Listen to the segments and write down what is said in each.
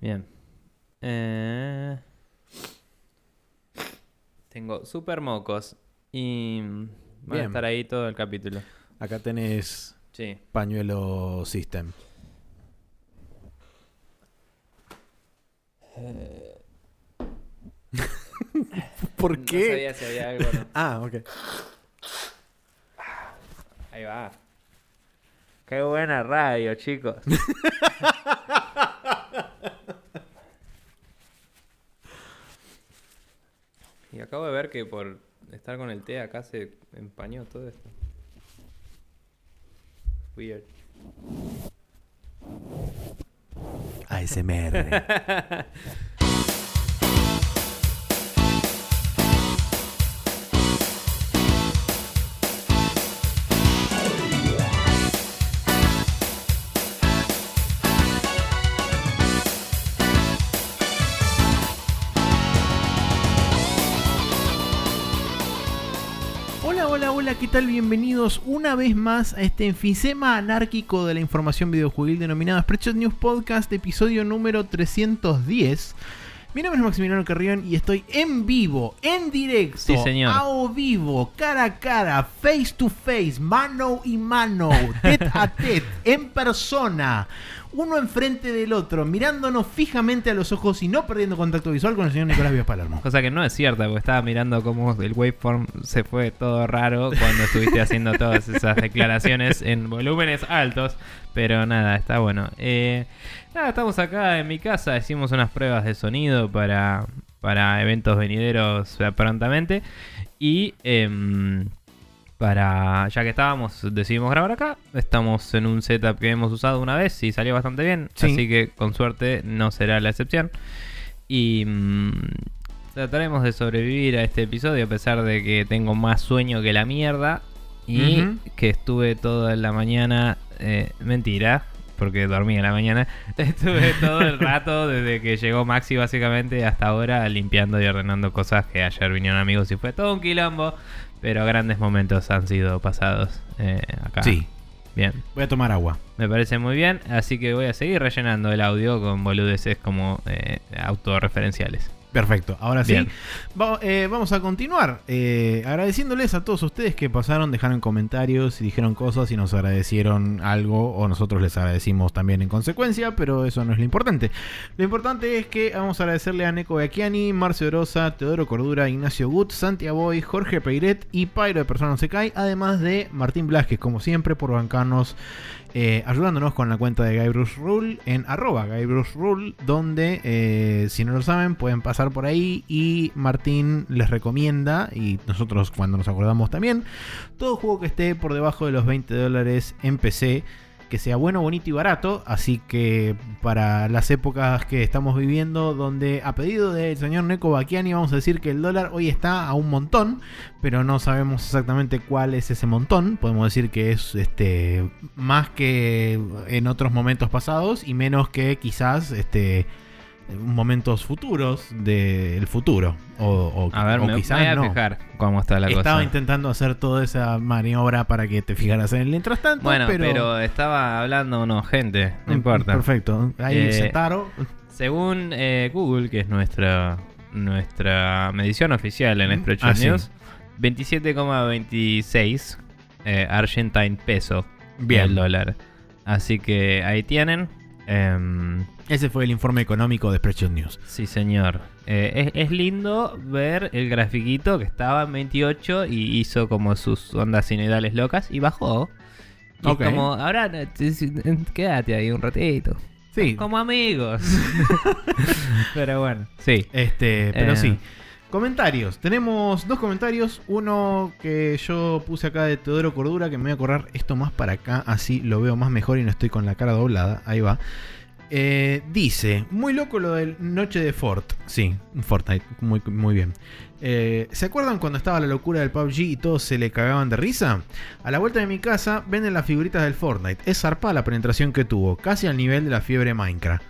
Bien. Eh, Tengo super mocos y van a estar ahí todo el capítulo. Acá tenés Sí. pañuelo system. ¿Por No qué? sabía si había algo. ¿no? Ah, ok. Ahí va. Qué buena radio, chicos. y acabo de ver que por estar con el té acá se empañó todo esto. Weird. ASMR. Hola, ¿qué tal? Bienvenidos una vez más a este enfisema anárquico de la información videojuegil denominado Spreadshot News Podcast, episodio número 310. Mi nombre es Maximiliano Carrión y estoy en vivo, en directo, Sí, señor. a o vivo, cara a cara, face to face, mano y mano, tet a tet, en persona, uno enfrente del otro, mirándonos fijamente a los ojos y no perdiendo contacto visual con el señor Nicolás Vías Palermo. Cosa que no es cierta, porque estaba mirando cómo el waveform se fue todo raro cuando estuviste haciendo todas esas declaraciones en volúmenes altos. Pero nada, está bueno. Eh, nada, estamos acá en mi casa, hicimos unas pruebas de sonido para, para eventos venideros prontamente. Y em, para ya que estábamos, decidimos grabar acá. Estamos en un setup que hemos usado una vez y salió bastante bien. Sí. Así que con suerte no será la excepción. Y mm, trataremos de sobrevivir a este episodio a pesar de que tengo más sueño que la mierda. Y que estuve toda la mañana... eh, mentira, porque dormí en la mañana. Estuve todo el rato desde que llegó Maxi básicamente hasta ahora limpiando y ordenando cosas que ayer vinieron amigos y fue todo un quilombo. Pero grandes momentos han sido pasados eh, acá. Sí, Bien. voy a tomar agua. Me parece muy bien, así que voy a seguir rellenando el audio con boludeces como eh, autorreferenciales. Perfecto, ahora sí. Va- eh, vamos a continuar eh, agradeciéndoles a todos ustedes que pasaron, dejaron comentarios y dijeron cosas y nos agradecieron algo o nosotros les agradecimos también en consecuencia, pero eso no es lo importante. Lo importante es que vamos a agradecerle a Neko Beacchiani, Marcio Orosa, Teodoro Cordura, Ignacio Gut, Santiago Boy, Jorge Peiret y Pyro de Persona No Se Cae, además de Martín Blasquez, como siempre, por bancarnos eh, ayudándonos con la cuenta de Guy Bruce Rule en arroba Guy Bruce Rule, donde eh, si no lo saben pueden pasar por ahí y Martín les recomienda, y nosotros cuando nos acordamos también, todo juego que esté por debajo de los 20 dólares en PC, que sea bueno, bonito y barato, así que para las épocas que estamos viviendo, donde a pedido del señor Neko Bakiani vamos a decir que el dólar hoy está a un montón, pero no sabemos exactamente cuál es ese montón. Podemos decir que es este más que en otros momentos pasados y menos que quizás este momentos futuros del futuro. O, o- A ver, o me quizás voy a no. fijar cómo está la Estaba cosa. intentando hacer toda esa maniobra para que te fijaras en el mientras tanto, Bueno, pero, pero... estaba hablando no, gente, no Mm, importa. Perfecto. Ahí Eh, Zetaro. Según eh, Google, que es nuestra nuestra medición oficial en Mm, Spreadshot ah, sí. News, 27,26 eh, Argentine peso Bien. el dólar. Así que ahí tienen. Ese fue el informe económico de Spreadshot News. Sí, señor. Eh, es, es lindo ver el grafiquito que estaba en 28 y hizo como sus ondas sinusoidales locas y bajó. Y es como, ahora eh, t- quédate ahí un ratito. Sí. Como amigos. Pero bueno, sí. Este, pero Eh. sí. Comentarios. Tenemos dos comentarios. Uno que yo puse acá de Teodoro Cordura, que me voy a correr esto más para acá, así lo veo más mejor y no estoy con la cara doblada. Ahí va. Eh, dice, muy loco lo del Noche de Fort. Sí, Fortnite, muy, muy bien. Eh, ¿Se acuerdan cuando estaba la locura del PUBG y todos se le cagaban de risa? A la vuelta de mi casa venden las figuritas del Fortnite. Es zarpada la penetración que tuvo, casi al nivel de la fiebre Minecraft.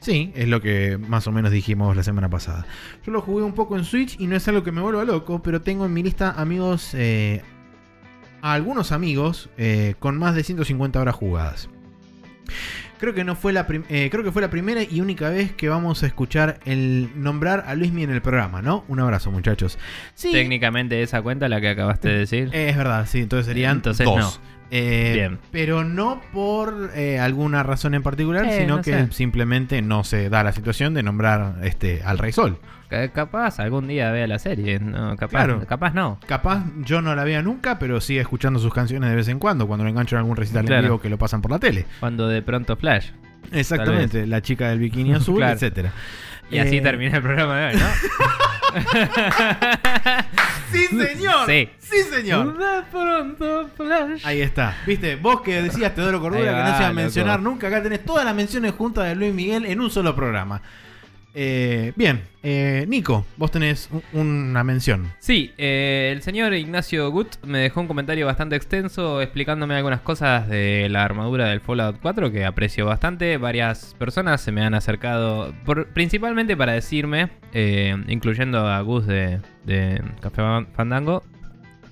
Sí, es lo que más o menos dijimos la semana pasada. Yo lo jugué un poco en Switch y no es algo que me vuelva loco, pero tengo en mi lista amigos, eh, a algunos amigos eh, con más de 150 horas jugadas. Creo que no fue la eh, creo que fue la primera y única vez que vamos a escuchar el nombrar a Luismi en el programa, ¿no? Un abrazo, muchachos. Sí, Técnicamente esa cuenta la que acabaste de decir. eh, es verdad, sí, entonces serían Entonces dos. no. Eh, Bien. Pero no por eh, alguna razón en particular, Eh, sino no que sé. simplemente no se da la situación de nombrar este, al Rey Sol. Ca- Capaz algún día vea la serie. No, capaz, Claro. capaz no. Capaz yo no la vea nunca, pero sigue escuchando sus canciones de vez en cuando, cuando lo engancho en algún recital en Claro. vivo que lo pasan por la tele. Cuando de pronto Flash. Exactamente, la chica del bikini azul, Claro. etcétera. Y así Eh, termina el programa de hoy, ¿no? ¡Sí, señor! Sí. ¡Sí, señor! Pronto Flash. Ahí está. ¿Viste? Vos que decías Teodoro Cordura Ahí que no va, se iba a loco. mencionar nunca, acá tenés todas las menciones juntas de Luis Miguel en un solo programa. Eh, bien, eh, Nico, vos tenés un- una mención. Sí, eh, el señor Ignacio Gut me dejó un comentario bastante extenso explicándome algunas cosas de la armadura del Fallout 4 que aprecio bastante. Varias personas se me han acercado, principalmente para decirme, eh, incluyendo a Gus de, Café Fandango,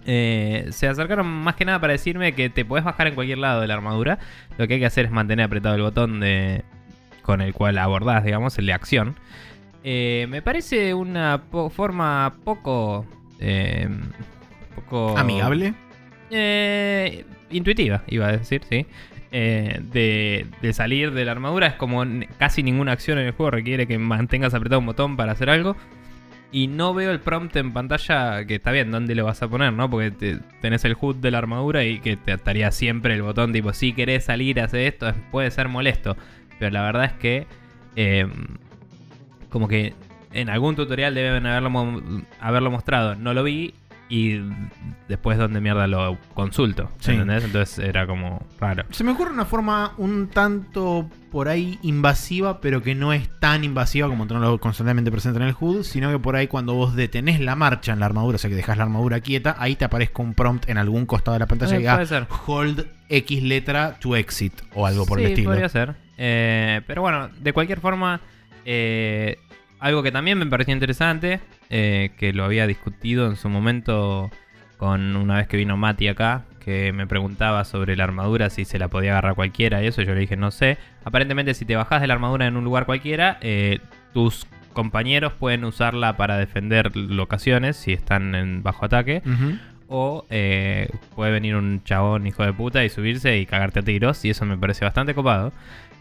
se acercaron más que nada para decirme que te podés bajar en cualquier lado de la armadura. Lo que hay que hacer es mantener apretado el botón de con el cual abordás, digamos, el de acción. Eh, me parece una po- forma poco... eh, poco... Amigable. Eh, intuitiva, iba a decir, sí. De, de salir de la armadura es como casi ninguna acción en el juego requiere que mantengas apretado un botón para hacer algo. Y no veo el prompt en pantalla que está bien, ¿dónde lo vas a poner? ¿no? Porque te- tenés el HUD de la armadura y que te estaría siempre el botón tipo, si querés salir, hacer esto, es- puede ser molesto. Pero la verdad es que eh, como que en algún tutorial deben haberlo, haberlo mostrado. No lo vi y después donde mierda lo consulto. Sí. ¿Entendés? Entonces era como raro. Se me ocurre una forma un tanto por ahí invasiva, pero que no es tan invasiva como tenerlo constantemente presente en el HUD, sino que por ahí cuando vos detenés la marcha en la armadura, o sea que dejás la armadura quieta, ahí te aparezca un prompt en algún costado de la pantalla Eh, que diga hold X letra to exit o algo por el Sí, estilo. podría ser. Eh, pero bueno, de cualquier forma, eh, algo que también me pareció interesante, eh, que lo había discutido en su momento con una vez que vino Mati acá, que me preguntaba sobre la armadura, si se la podía agarrar cualquiera y eso, yo le dije no sé. Aparentemente si te bajas de la armadura en un lugar cualquiera, tus compañeros pueden usarla para defender locaciones si están en bajo ataque. O eh, puede venir un chabón hijo de puta y subirse y cagarte a tiros. Y eso me parece bastante copado.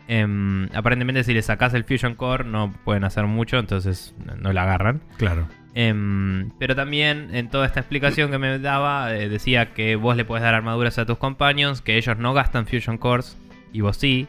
Em, aparentemente si le sacas el Fusion Core no pueden hacer mucho, entonces no- la agarran. Claro. Em, pero también en toda esta explicación que me daba eh, decía que vos le podés dar armaduras a tus compañeros, que ellos no gastan Fusion Cores y vos sí.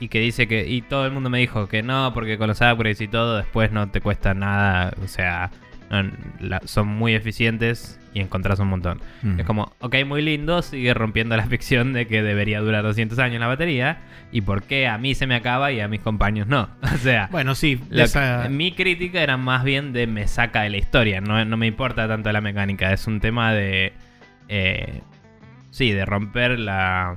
Y que dice que... Y todo el mundo me dijo que no, porque con los upgrades y todo después no te cuesta nada. O sea, no- la- son muy eficientes y encontrás un montón. Mm. Es como, ok, muy lindo, sigue rompiendo la ficción de que debería durar 200 años la batería. ¿Y por qué a mí se me acaba y a mis compañeros no? O sea, Bueno, sí, lo esa- que- mi crítica era más bien de me saca de la historia, no, no me importa tanto la mecánica, es un tema de... eh, sí, de romper la,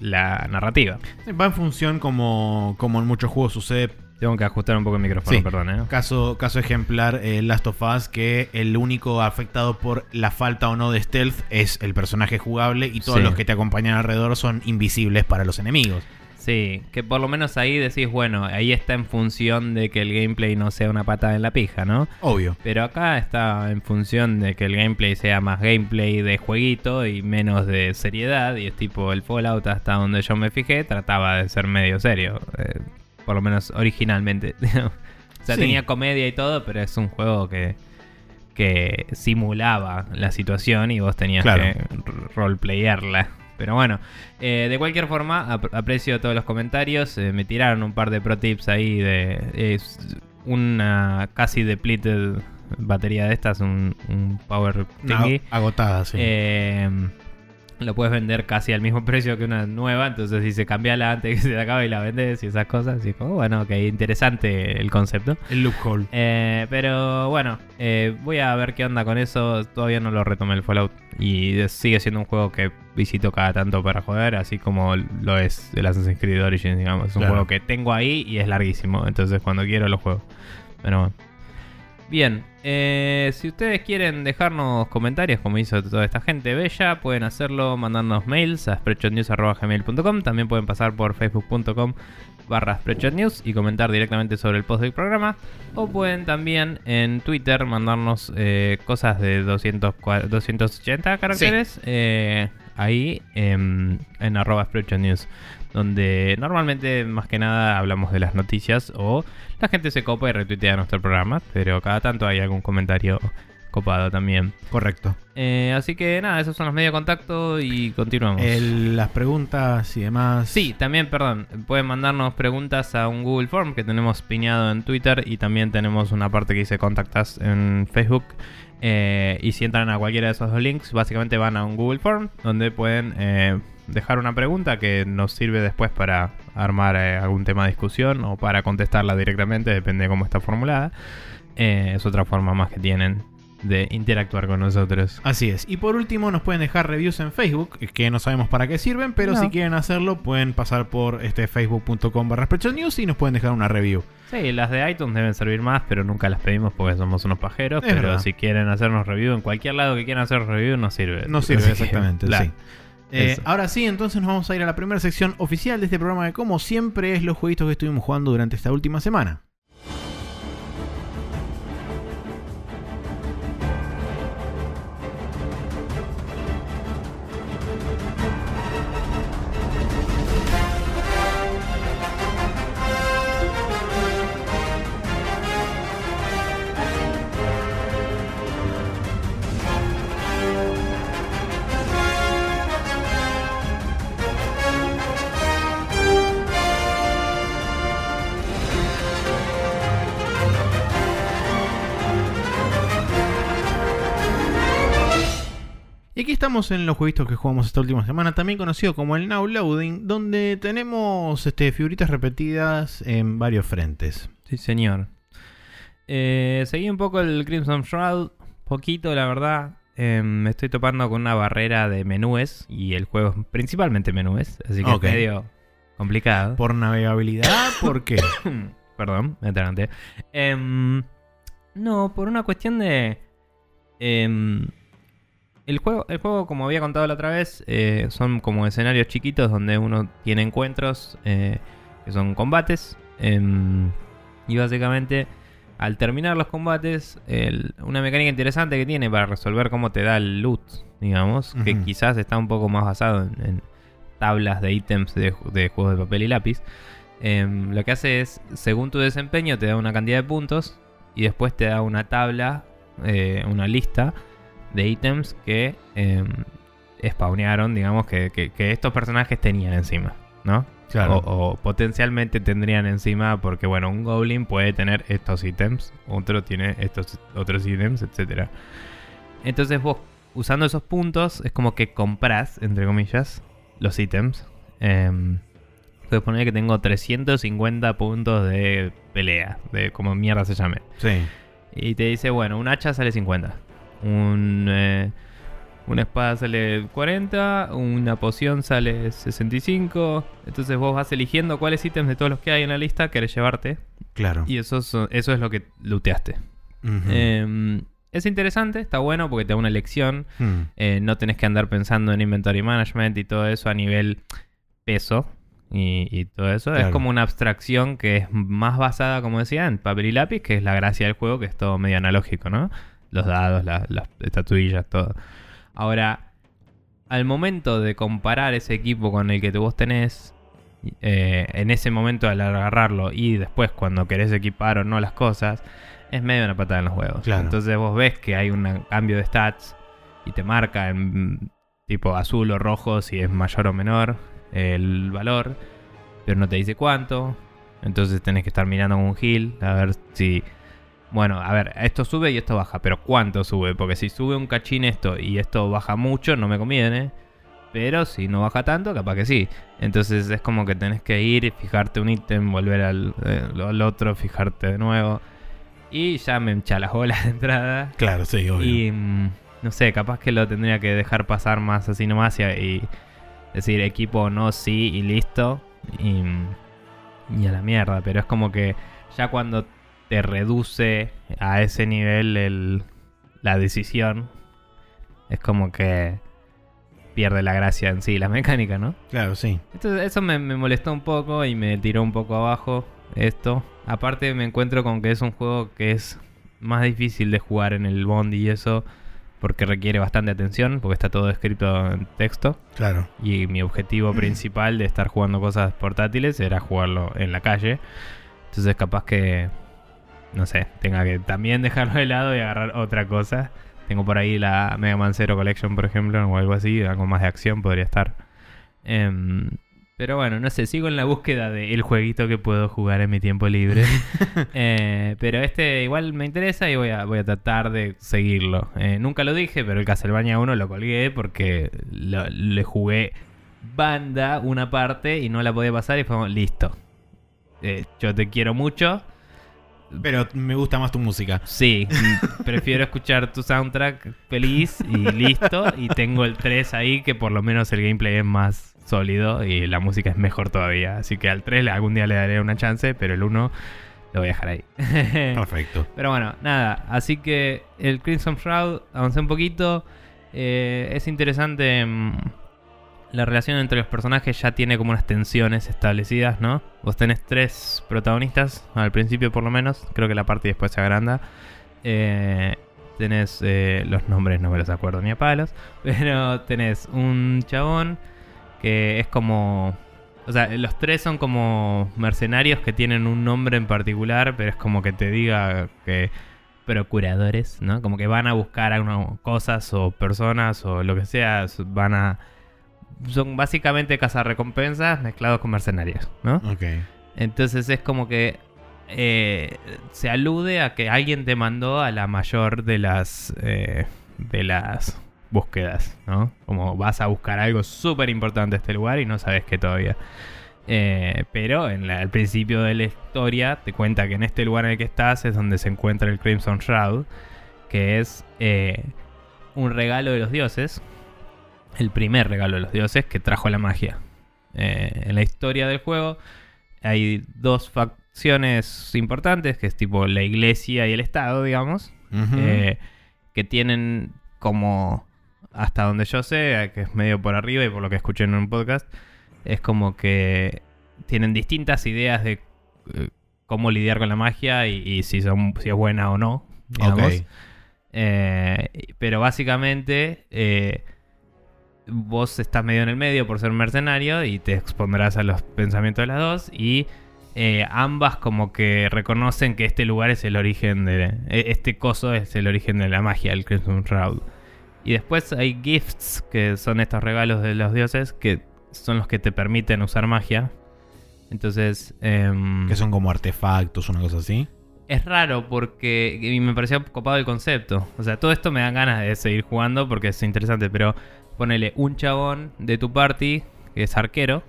la narrativa. va en función como, como en muchos juegos sucede. Tengo que ajustar un poco el micrófono, Sí. perdón, ¿eh? Caso, caso ejemplar, eh, Last of Us, que el único afectado por la falta o no de stealth es el personaje jugable y todos Sí. los que te acompañan alrededor son invisibles para los enemigos. Sí, que por lo menos ahí decís, bueno, ahí está en función de que el gameplay no sea una patada en la pija, ¿no? Obvio. Pero acá está en función de que el gameplay sea más gameplay de jueguito y menos de seriedad. Y es tipo el Fallout hasta donde yo me fijé trataba de ser medio serio. eh, por lo menos originalmente. o sea, Sí. tenía comedia y todo, pero es un juego que, que simulaba la situación y vos tenías Claro. que roleplayarla. Pero bueno, eh, de cualquier forma, ap- aprecio todos los comentarios. eh, me tiraron un par de pro tips ahí de es una casi depleted batería de estas, un, un power thingy. agotada, sí. Lo puedes vender casi al mismo precio que una nueva, entonces dice cambiala antes que se te acabe y la vendes y esas cosas. Y como, bueno, ok, interesante el concepto. el loophole. Eh, pero bueno, eh, voy a ver qué onda con eso. Todavía no lo retomé el Fallout. Y es- sigue siendo un juego que visito cada tanto para jugar, así como lo es el Assassin's Creed Origins, digamos. Es un Claro. juego que tengo ahí y es larguísimo. Entonces cuando quiero lo juego. Pero bueno. Bien, eh, si ustedes quieren dejarnos comentarios como hizo toda esta gente bella, pueden hacerlo mandándonos mails a spreadshotnews.gmail.com. También pueden pasar por facebook.com barra spreadshotnews y comentar directamente sobre el post del programa. O pueden también en Twitter mandarnos eh, cosas de 200, cua- 280 caracteres eh, ahí em, en arroba spreadshotnews. Donde normalmente más que nada hablamos de las noticias o la gente se copa y retuitea nuestro programa, pero cada tanto hay algún comentario copado también. Correcto. Eh, así que nada, esos son los medios de contacto y continuamos. El- las preguntas y demás. Sí, también, perdón, pueden mandarnos preguntas a un Google Form que tenemos piñado en Twitter y también tenemos una parte que dice Contactas en Facebook. Eh, y si entran a cualquiera de esos dos links, básicamente van a un Google Form donde pueden eh, dejar una pregunta que nos sirve después para armar eh, algún tema de discusión o para contestarla directamente, depende de cómo está formulada. Es otra forma más que tienen de interactuar con nosotros. Así es. Y por último, nos pueden dejar reviews en Facebook, que no sabemos para qué sirven, pero No. si quieren hacerlo, pueden pasar por este facebook.com barra News y nos pueden dejar una review. Sí, las de iTunes deben servir más, pero nunca las pedimos porque somos unos pajeros. Es pero verdad. si quieren hacernos review en cualquier lado que quieran hacer review, nos sirve. No sirve Así exactamente, sí. Eh, ahora sí, entonces nos vamos a ir a la primera sección oficial de este programa que como siempre es los jueguitos que estuvimos jugando durante esta última semana. Estamos en los jueguitos que jugamos esta última semana, también conocido como el Now Loading, donde tenemos este, figuritas repetidas en varios frentes. Sí, señor. Eh, seguí un poco el Crimson Shroud. Poquito, la verdad. Eh, me estoy topando con una barrera de menúes. Y el juego es principalmente menúes. Así que es medio complicado. Por navegabilidad, ¿por qué? Perdón, me atraganté. Em, no, por una cuestión de. El, juego, el juego, como había contado la otra vez, eh, son como escenarios chiquitos donde uno tiene encuentros eh, que son combates. em, y básicamente, al terminar los combates, el- una mecánica interesante que tiene para resolver cómo te da el loot, digamos, que quizás está un poco más basado en, en tablas de ítems de, de juegos de papel y lápiz. Em, lo que hace es, según tu desempeño, te da una cantidad de puntos y después te da una tabla, eh, una lista de ítems que em, spawnearon, digamos, que, que- que estos personajes tenían encima, ¿no? Claro. O, o potencialmente tendrían encima, porque bueno, un goblin puede tener estos ítems, otro tiene estos otros ítems, etc. Entonces vos, usando esos puntos, es como que compras, entre comillas, los ítems. Eh, puedes poner que tengo 350 puntos de pelea, de como mierda se llame. Sí. Y te dice, bueno, un hacha sale 50. Un, eh, una espada sale 40. Una poción sale 65. Entonces vos vas eligiendo cuáles ítems de todos los que hay en la lista querés llevarte. Claro. Y eso, es- eso es lo que looteaste. Eh, es interesante, está bueno porque te da una lección. Hmm. Eh, no tenés que andar pensando en inventory management y todo eso a nivel peso y, y todo eso. Es como una abstracción que es más basada, como decía, en papel y lápiz, que es la gracia del juego, que es todo medio analógico, ¿no? Los dados, la- las estatuillas, todo. Ahora, al momento de comparar ese equipo con el que vos tenés, eh, en ese momento al agarrarlo y después cuando querés equipar o no las cosas, es medio una patada en los huevos. Claro. Entonces vos ves que hay un cambio de stats y te marca en tipo azul o rojo si es mayor o menor el valor, pero no te dice cuánto. Entonces tenés que estar mirando con un heal a ver si... Bueno, a ver, esto sube y esto baja, pero ¿cuánto sube? Porque si sube un cachín esto y esto baja mucho, no me conviene. Pero si no baja tanto, capaz que sí. Entonces es como que tenés que ir, fijarte un ítem, volver al, eh, al otro, fijarte de nuevo. Y ya me hincha las bolas de entrada. Claro, sí, obvio. Y mm, no sé, capaz que lo tendría que dejar pasar más así nomás y, y decir equipo no, sí y listo. Y, y a la mierda. Pero es como que ya cuando te reduce a ese nivel el, la decisión, es como que pierde la gracia en sí, la mecánica, ¿no? Claro, sí. Entonces eso me, me molestó un poco y me tiró un poco abajo esto. Aparte me encuentro con que es un juego que es más difícil de jugar en el Bond y eso porque requiere bastante atención, porque está todo escrito en texto. Claro. Y mi objetivo principal de estar jugando cosas portátiles era jugarlo en la calle. Entonces capaz que, no sé, tenga que también dejarlo de lado y agarrar otra cosa. Tengo por ahí la Mega Man Zero Collection, por ejemplo, o algo así, algo más de acción podría estar. Em, pero bueno, no sé, sigo en la búsqueda del jueguito que puedo jugar en mi tiempo libre. Eh, pero este igual me interesa y voy a, voy a tratar de seguirlo. Eh, nunca lo dije, pero el Castlevania 1 lo colgué porque lo- le jugué banda una parte y no la podía pasar y fue listo. Eh, yo te quiero mucho. Pero me gusta más tu música. Sí, prefiero escuchar tu soundtrack feliz y listo. Y tengo el 3 ahí, que por lo menos el gameplay es más sólido y la música es mejor todavía. Así que al 3 le- algún día le daré una chance, pero el 1 lo voy a dejar ahí. Perfecto. Pero bueno, nada. Así que el Crimson Shroud avancé un poquito. Eh, es interesante. mm, la relación entre los personajes ya tiene como unas tensiones establecidas, ¿no? Vos tenés tres protagonistas, al principio por lo menos. Creo que la parte después se agranda. Eh, tenés eh, los nombres, no me los acuerdo ni a palos. Pero tenés un chabón que es como o sea, los tres son como mercenarios que tienen un nombre en particular, pero es como que te diga que procuradores, ¿no? Como que van a buscar a uno- cosas o personas o lo que sea, van a... Son básicamente cazarrecompensas mezclados con mercenarios, ¿no? Ok. Entonces es como que eh, se alude a que alguien te mandó a la mayor de las eh, de las búsquedas, ¿no? Como vas a buscar algo súper importante a este lugar y no sabes qué todavía. Eh, pero en la- al principio de la historia te cuenta que en este lugar en el que estás es donde se encuentra el Crimson Shroud, que es un regalo de los dioses, el primer regalo de los dioses que trajo la magia. Eh, en la historia del juego hay dos facciones importantes, que es tipo la iglesia y el Estado, digamos, eh, que tienen como, hasta donde yo sé, eh, que es medio por arriba y por lo que escuché en un podcast, es como que tienen distintas ideas de eh, cómo lidiar con la magia y, y si, son, si es buena o no. Digamos. Pero básicamente vos estás medio en el medio por ser mercenario y te expondrás a los pensamientos de las dos y eh, ambas como que reconocen que este lugar es el origen de... eh, Este coso es el origen de la magia, el Crimson Shroud. Y después hay gifts, que son estos regalos de los dioses, que son los que te permiten usar magia. Entonces... em, Que son como artefactos, una cosa así. es raro porque y me pareció copado el concepto. O sea, todo esto me dan ganas de seguir jugando porque es interesante, pero ponele un chabón de tu party que es arquero.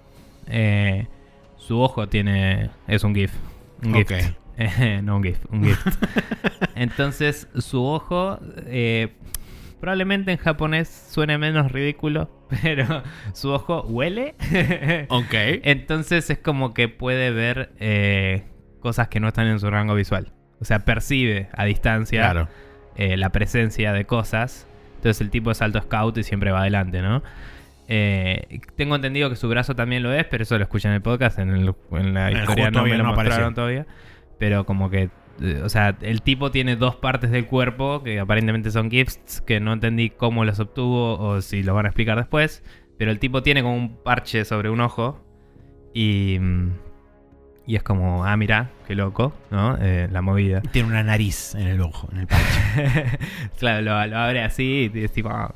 eh, su ojo tiene. es un GIF. Un. Eh, no un GIF, un gift. Entonces, su ojo. eh, probablemente en japonés suene menos ridículo, pero su ojo huele. Ok. Entonces es como que puede ver eh, cosas que no están en su rango visual. O sea, percibe a distancia Claro. eh, la presencia de cosas. Entonces el tipo es alto scout y siempre va adelante, ¿no? Eh, tengo entendido que su brazo también lo es, pero eso lo escuché en el podcast. En, el- en la el historia no me lo no mostraron apareció. todavía. Pero como que, eh, o sea, el tipo tiene dos partes del cuerpo que aparentemente son gifts, que no entendí cómo los obtuvo o si lo van a explicar después. Pero el tipo tiene como un parche sobre un ojo y, mm, y es como, ah, mira, qué loco, ¿no? Eh, la movida. Tiene una nariz en el ojo, en el parche. claro, lo, lo abre así y es tipo, ah,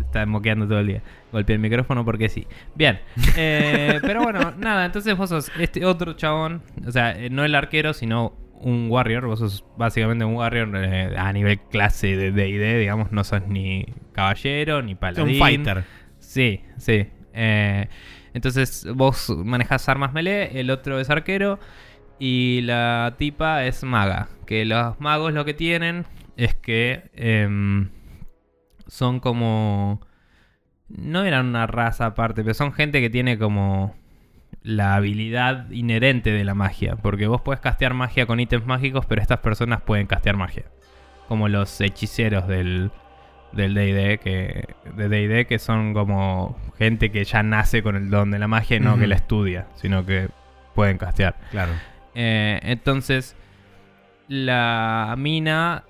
está moqueando todo el día. Golpea el micrófono porque sí. Bien. Eh, pero bueno, nada, entonces vos sos este otro chabón, o sea, eh, no el arquero, sino un warrior. Vos sos básicamente un warrior eh, a nivel clase de D&D, digamos, no sos ni caballero ni paladín. un fighter. Sí, sí. Eh, entonces vos manejas armas melee, el otro es arquero y la tipa es maga. Que los magos lo que tienen es que em, son como... No eran una raza aparte, pero son gente que tiene como la habilidad inherente de la magia. Porque vos puedes castear magia con ítems mágicos, pero estas personas pueden castear magia. Como los hechiceros del del D&D que de D&D que son como gente que ya nace con el don de la magia y no que la estudia, sino que pueden castear. Claro. Eh, entonces, la mina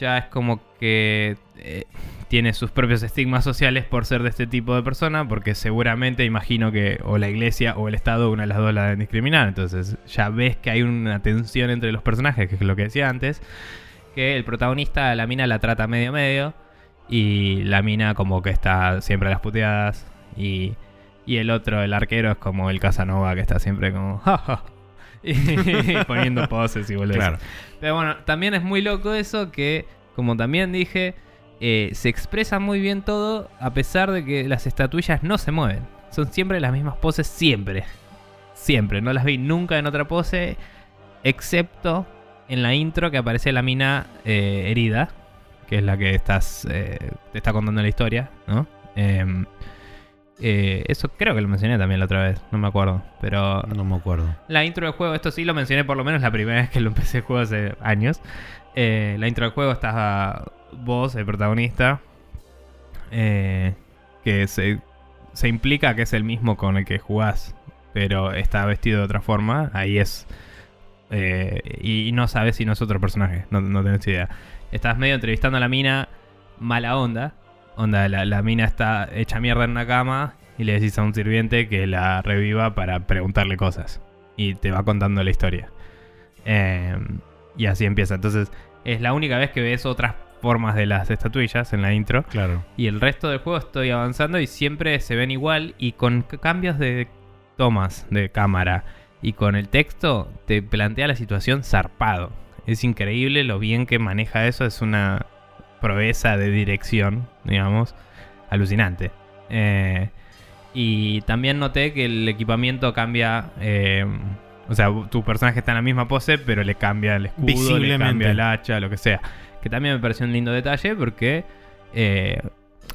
ya es como que eh, tiene sus propios estigmas sociales por ser de este tipo de persona, porque seguramente imagino que o la iglesia o el Estado, una de las dos la deben discriminar. Entonces, ya ves que hay una tensión entre los personajes, que es lo que decía antes, que el protagonista la mina la trata medio medio y la mina como que está siempre a las puteadas y, y el otro, el arquero, es como el Casanova que está siempre como... "Ja, ja", y poniendo poses y boludeces. Claro. Pero bueno, también es muy loco eso que, como también dije, eh, se expresa muy bien todo a pesar de que las estatuillas no se mueven. Son siempre las mismas poses, siempre. Siempre. No las vi nunca en otra pose, excepto en la intro que aparece la mina eh, herida, que es la que estás eh, te está contando la historia, ¿no? Em, eh, eso creo que lo mencioné también la otra vez, no me acuerdo. Pero No me acuerdo. la intro del juego, esto sí lo mencioné por lo menos la primera vez que lo empecé el juego hace años. La intro del juego está vos, el protagonista, que se, se implica que es el mismo con el que jugás, pero está vestido de otra forma. Ahí es. Eh, y, y no sabes si no es otro personaje, no, no tenés idea. Estás medio entrevistando a la mina mala onda. Onda, la, la mina está hecha mierda en una cama y le decís a un sirviente que la reviva para preguntarle cosas. Y te va contando la historia. Eh, y así empieza. Entonces, es la única vez que ves otras formas de las estatuillas en la intro. Claro. Y el resto del juego estoy avanzando y siempre se ven igual y con cambios de tomas de cámara y con el texto te plantea la situación zarpado. Es increíble lo bien que maneja eso, es una proeza de dirección, digamos, alucinante. Eh, y también noté que el equipamiento cambia, eh, o sea, tu personaje está en la misma pose, pero le cambia el escudo, le cambia el hacha, lo que sea. Que también me pareció un lindo detalle porque eh,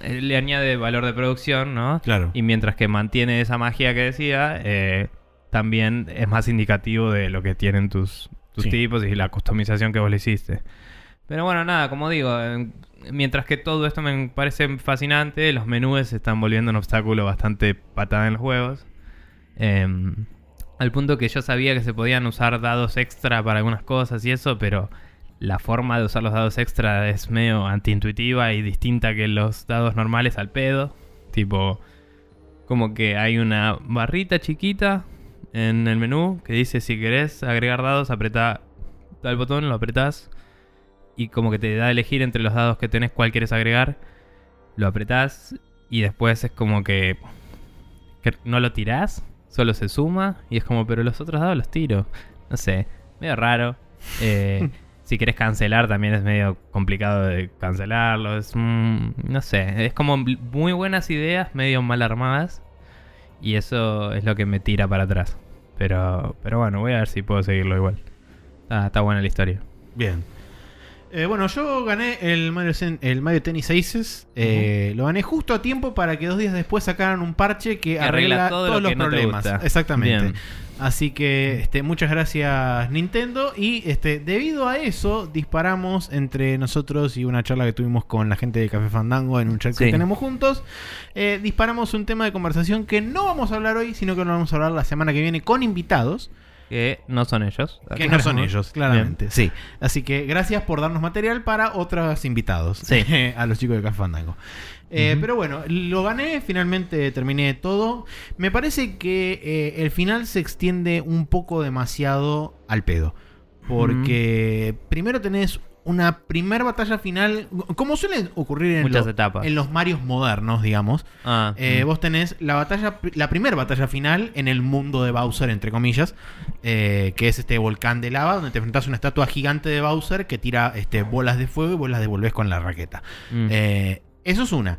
le añade valor de producción, ¿no? Claro. Y mientras que mantiene esa magia que decía, también es más indicativo de lo que tienen tus, tus Sí. tipos y la customización que vos le hiciste. Pero bueno, nada, como digo, mientras que todo esto me parece fascinante, los menús se están volviendo un obstáculo bastante patada en los huevos. Em, al punto que yo sabía que se podían usar dados extra para algunas cosas y eso, pero la forma de usar los dados extra es medio antiintuitiva y distinta que los dados normales al pedo. Tipo, como que hay una barrita chiquita en el menú que dice si querés agregar dados, apretá tal botón, lo apretás y como que te da a elegir entre los dados que tenés cuál quieres agregar, lo apretás y después es como que, que no lo tirás, solo se suma y es como, pero los otros dados los tiro. No sé, medio raro. Eh, si querés cancelar también es medio complicado de cancelarlo. Es, no sé, es como muy buenas ideas, medio mal armadas. Y eso es lo que me tira para atrás. Pero, pero bueno, voy a ver si puedo seguirlo igual. Está, está buena la historia. Bien. Eh, bueno, yo gané el Mario, Sen- el Mario Tennis Aces. Eh, Lo gané justo a tiempo para que dos días después sacaran un parche que, Que arregla arregla todo todos lo los no problemas. Exactamente. Bien. Así que este, muchas gracias Nintendo. Y este, debido a eso, disparamos entre nosotros y una charla que tuvimos con la gente de Café Fandango en un chat que tenemos juntos. eh, disparamos un tema de conversación que no vamos a hablar hoy, sino que lo vamos a hablar la semana que viene con invitados. Que no son ellos. Que no son ellos, claramente. Sí. Así que gracias por darnos material para otros invitados. Sí. a los chicos de Café Fandango. Eh. Pero bueno, lo gané, finalmente terminé todo. Me parece que eh, el final se extiende un poco demasiado al pedo. Porque primero tenés una primer batalla final, como suele ocurrir en, Muchas lo- etapas. en los Marios modernos, digamos. Ah, Eh, mm. Vos tenés la batalla, la primera batalla final en el mundo de Bowser, entre comillas, eh, que es este volcán de lava, donde te enfrentás a una estatua gigante de Bowser que tira este, bolas de fuego y vos las devolvés con la raqueta. Mm. Eh, eso es una.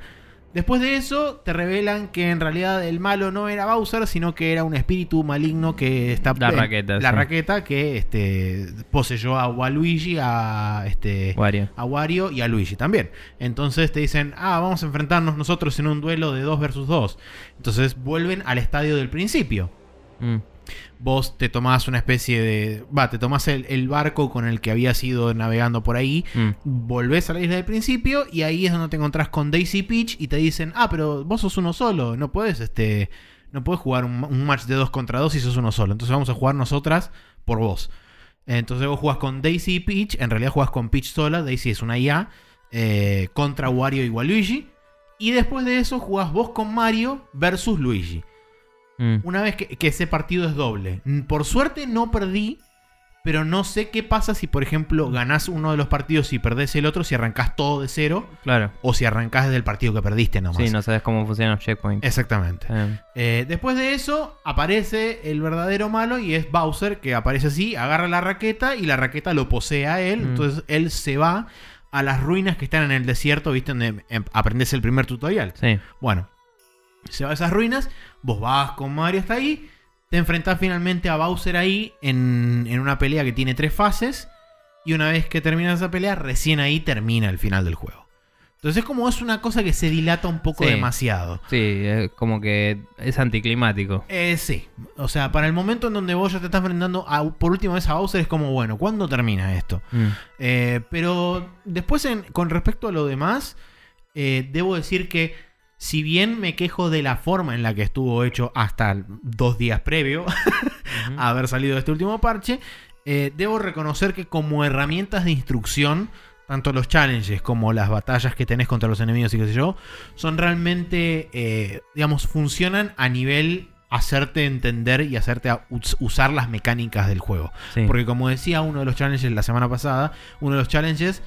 Después de eso, te revelan que en realidad el malo no era Bowser, sino que era un espíritu maligno que está. La eh, raqueta, La sí. raqueta que este, poseyó a Waluigi, a este. Wario. A Wario y a Luigi también. Entonces te dicen, ah, vamos a enfrentarnos nosotros en un duelo de 2 versus 2. Entonces vuelven al estadio del principio. Mm. Vos te tomás una especie de. Va, te tomás el, el barco con el que habías ido navegando por ahí. Mm. Volvés a la isla del principio y ahí es donde te encontrás con Daisy Peach y te dicen, ah, pero vos sos uno solo, no puedes, este, no puedes jugar un, un match de dos contra dos si sos uno solo. Entonces vamos a jugar nosotras por vos. Entonces vos jugás con Daisy y Peach, en realidad jugás con Peach sola, Daisy es una IA, eh, contra Wario y Waluigi. Y después de eso jugás vos con Mario versus Luigi. Mm. Una vez que, que ese partido es doble. Mm, Por suerte no perdí, pero no sé qué pasa si, por ejemplo, ganás uno de los partidos y perdés el otro, si arrancás todo de cero, Claro. o si arrancás desde el partido que perdiste nomás. Sí, no sabes cómo funcionan los checkpoints. Exactamente. Eh, Eh, después de eso, aparece el verdadero malo y es Bowser, que aparece así, agarra la raqueta y la raqueta lo posee a él. Mm. Entonces él se va a las ruinas que están en el desierto, ¿viste? Donde em, aprendes el primer tutorial. sí. Bueno, se va a esas ruinas, vos vas con Mario hasta ahí, te enfrentás finalmente a Bowser ahí en, en una pelea que tiene tres fases, y una vez que termina esa pelea, recién ahí termina el final del juego. Entonces es como es una cosa que se dilata un poco Sí. demasiado. Sí, es como que es anticlimático. Eh, sí, o sea, para el momento en donde vos ya te estás enfrentando a- por última vez a Bowser es como, bueno, ¿cuándo termina esto? Mm. Eh, pero después, en- con respecto a lo demás, eh, debo decir que si bien me quejo de la forma en la que estuvo hecho hasta dos días previo a haber salido este último parche, eh, debo reconocer que como herramientas de instrucción, tanto los challenges como las batallas que tenés contra los enemigos y qué sé yo, son realmente, eh, digamos, funcionan a nivel hacerte entender y hacerte usar las mecánicas del juego. Sí. Porque como decía uno de los challenges la semana pasada, uno de los challenges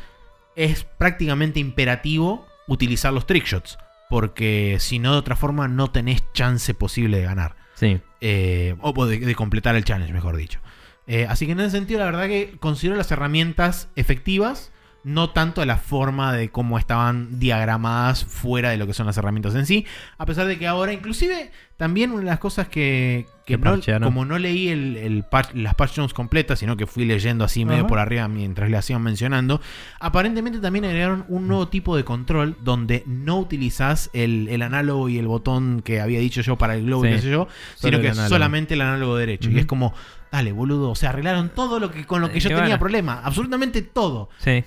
es prácticamente imperativo utilizar los trickshots. Porque si no, de otra forma, no tenés chance posible de ganar. Sí. Eh, o de, de completar el challenge, mejor dicho. Eh, así que en ese sentido, la verdad que considero las herramientas efectivas, no tanto la forma de cómo estaban diagramadas fuera de lo que son las herramientas en sí. A pesar de que ahora, inclusive, también una de las cosas que, no- como no leí el, el patch- las patch notes completas, sino que fui leyendo así medio Ajá. por arriba mientras le hacían mencionando, aparentemente también agregaron un nuevo tipo de control donde no utilizas el, el análogo y el botón que había dicho yo para el globo y Sí. qué sé yo, sino que análogo. solamente el análogo derecho. Y es como, dale, boludo, o sea, arreglaron todo lo que con lo que Eh, yo y tenía bueno. problema, absolutamente todo, Sí.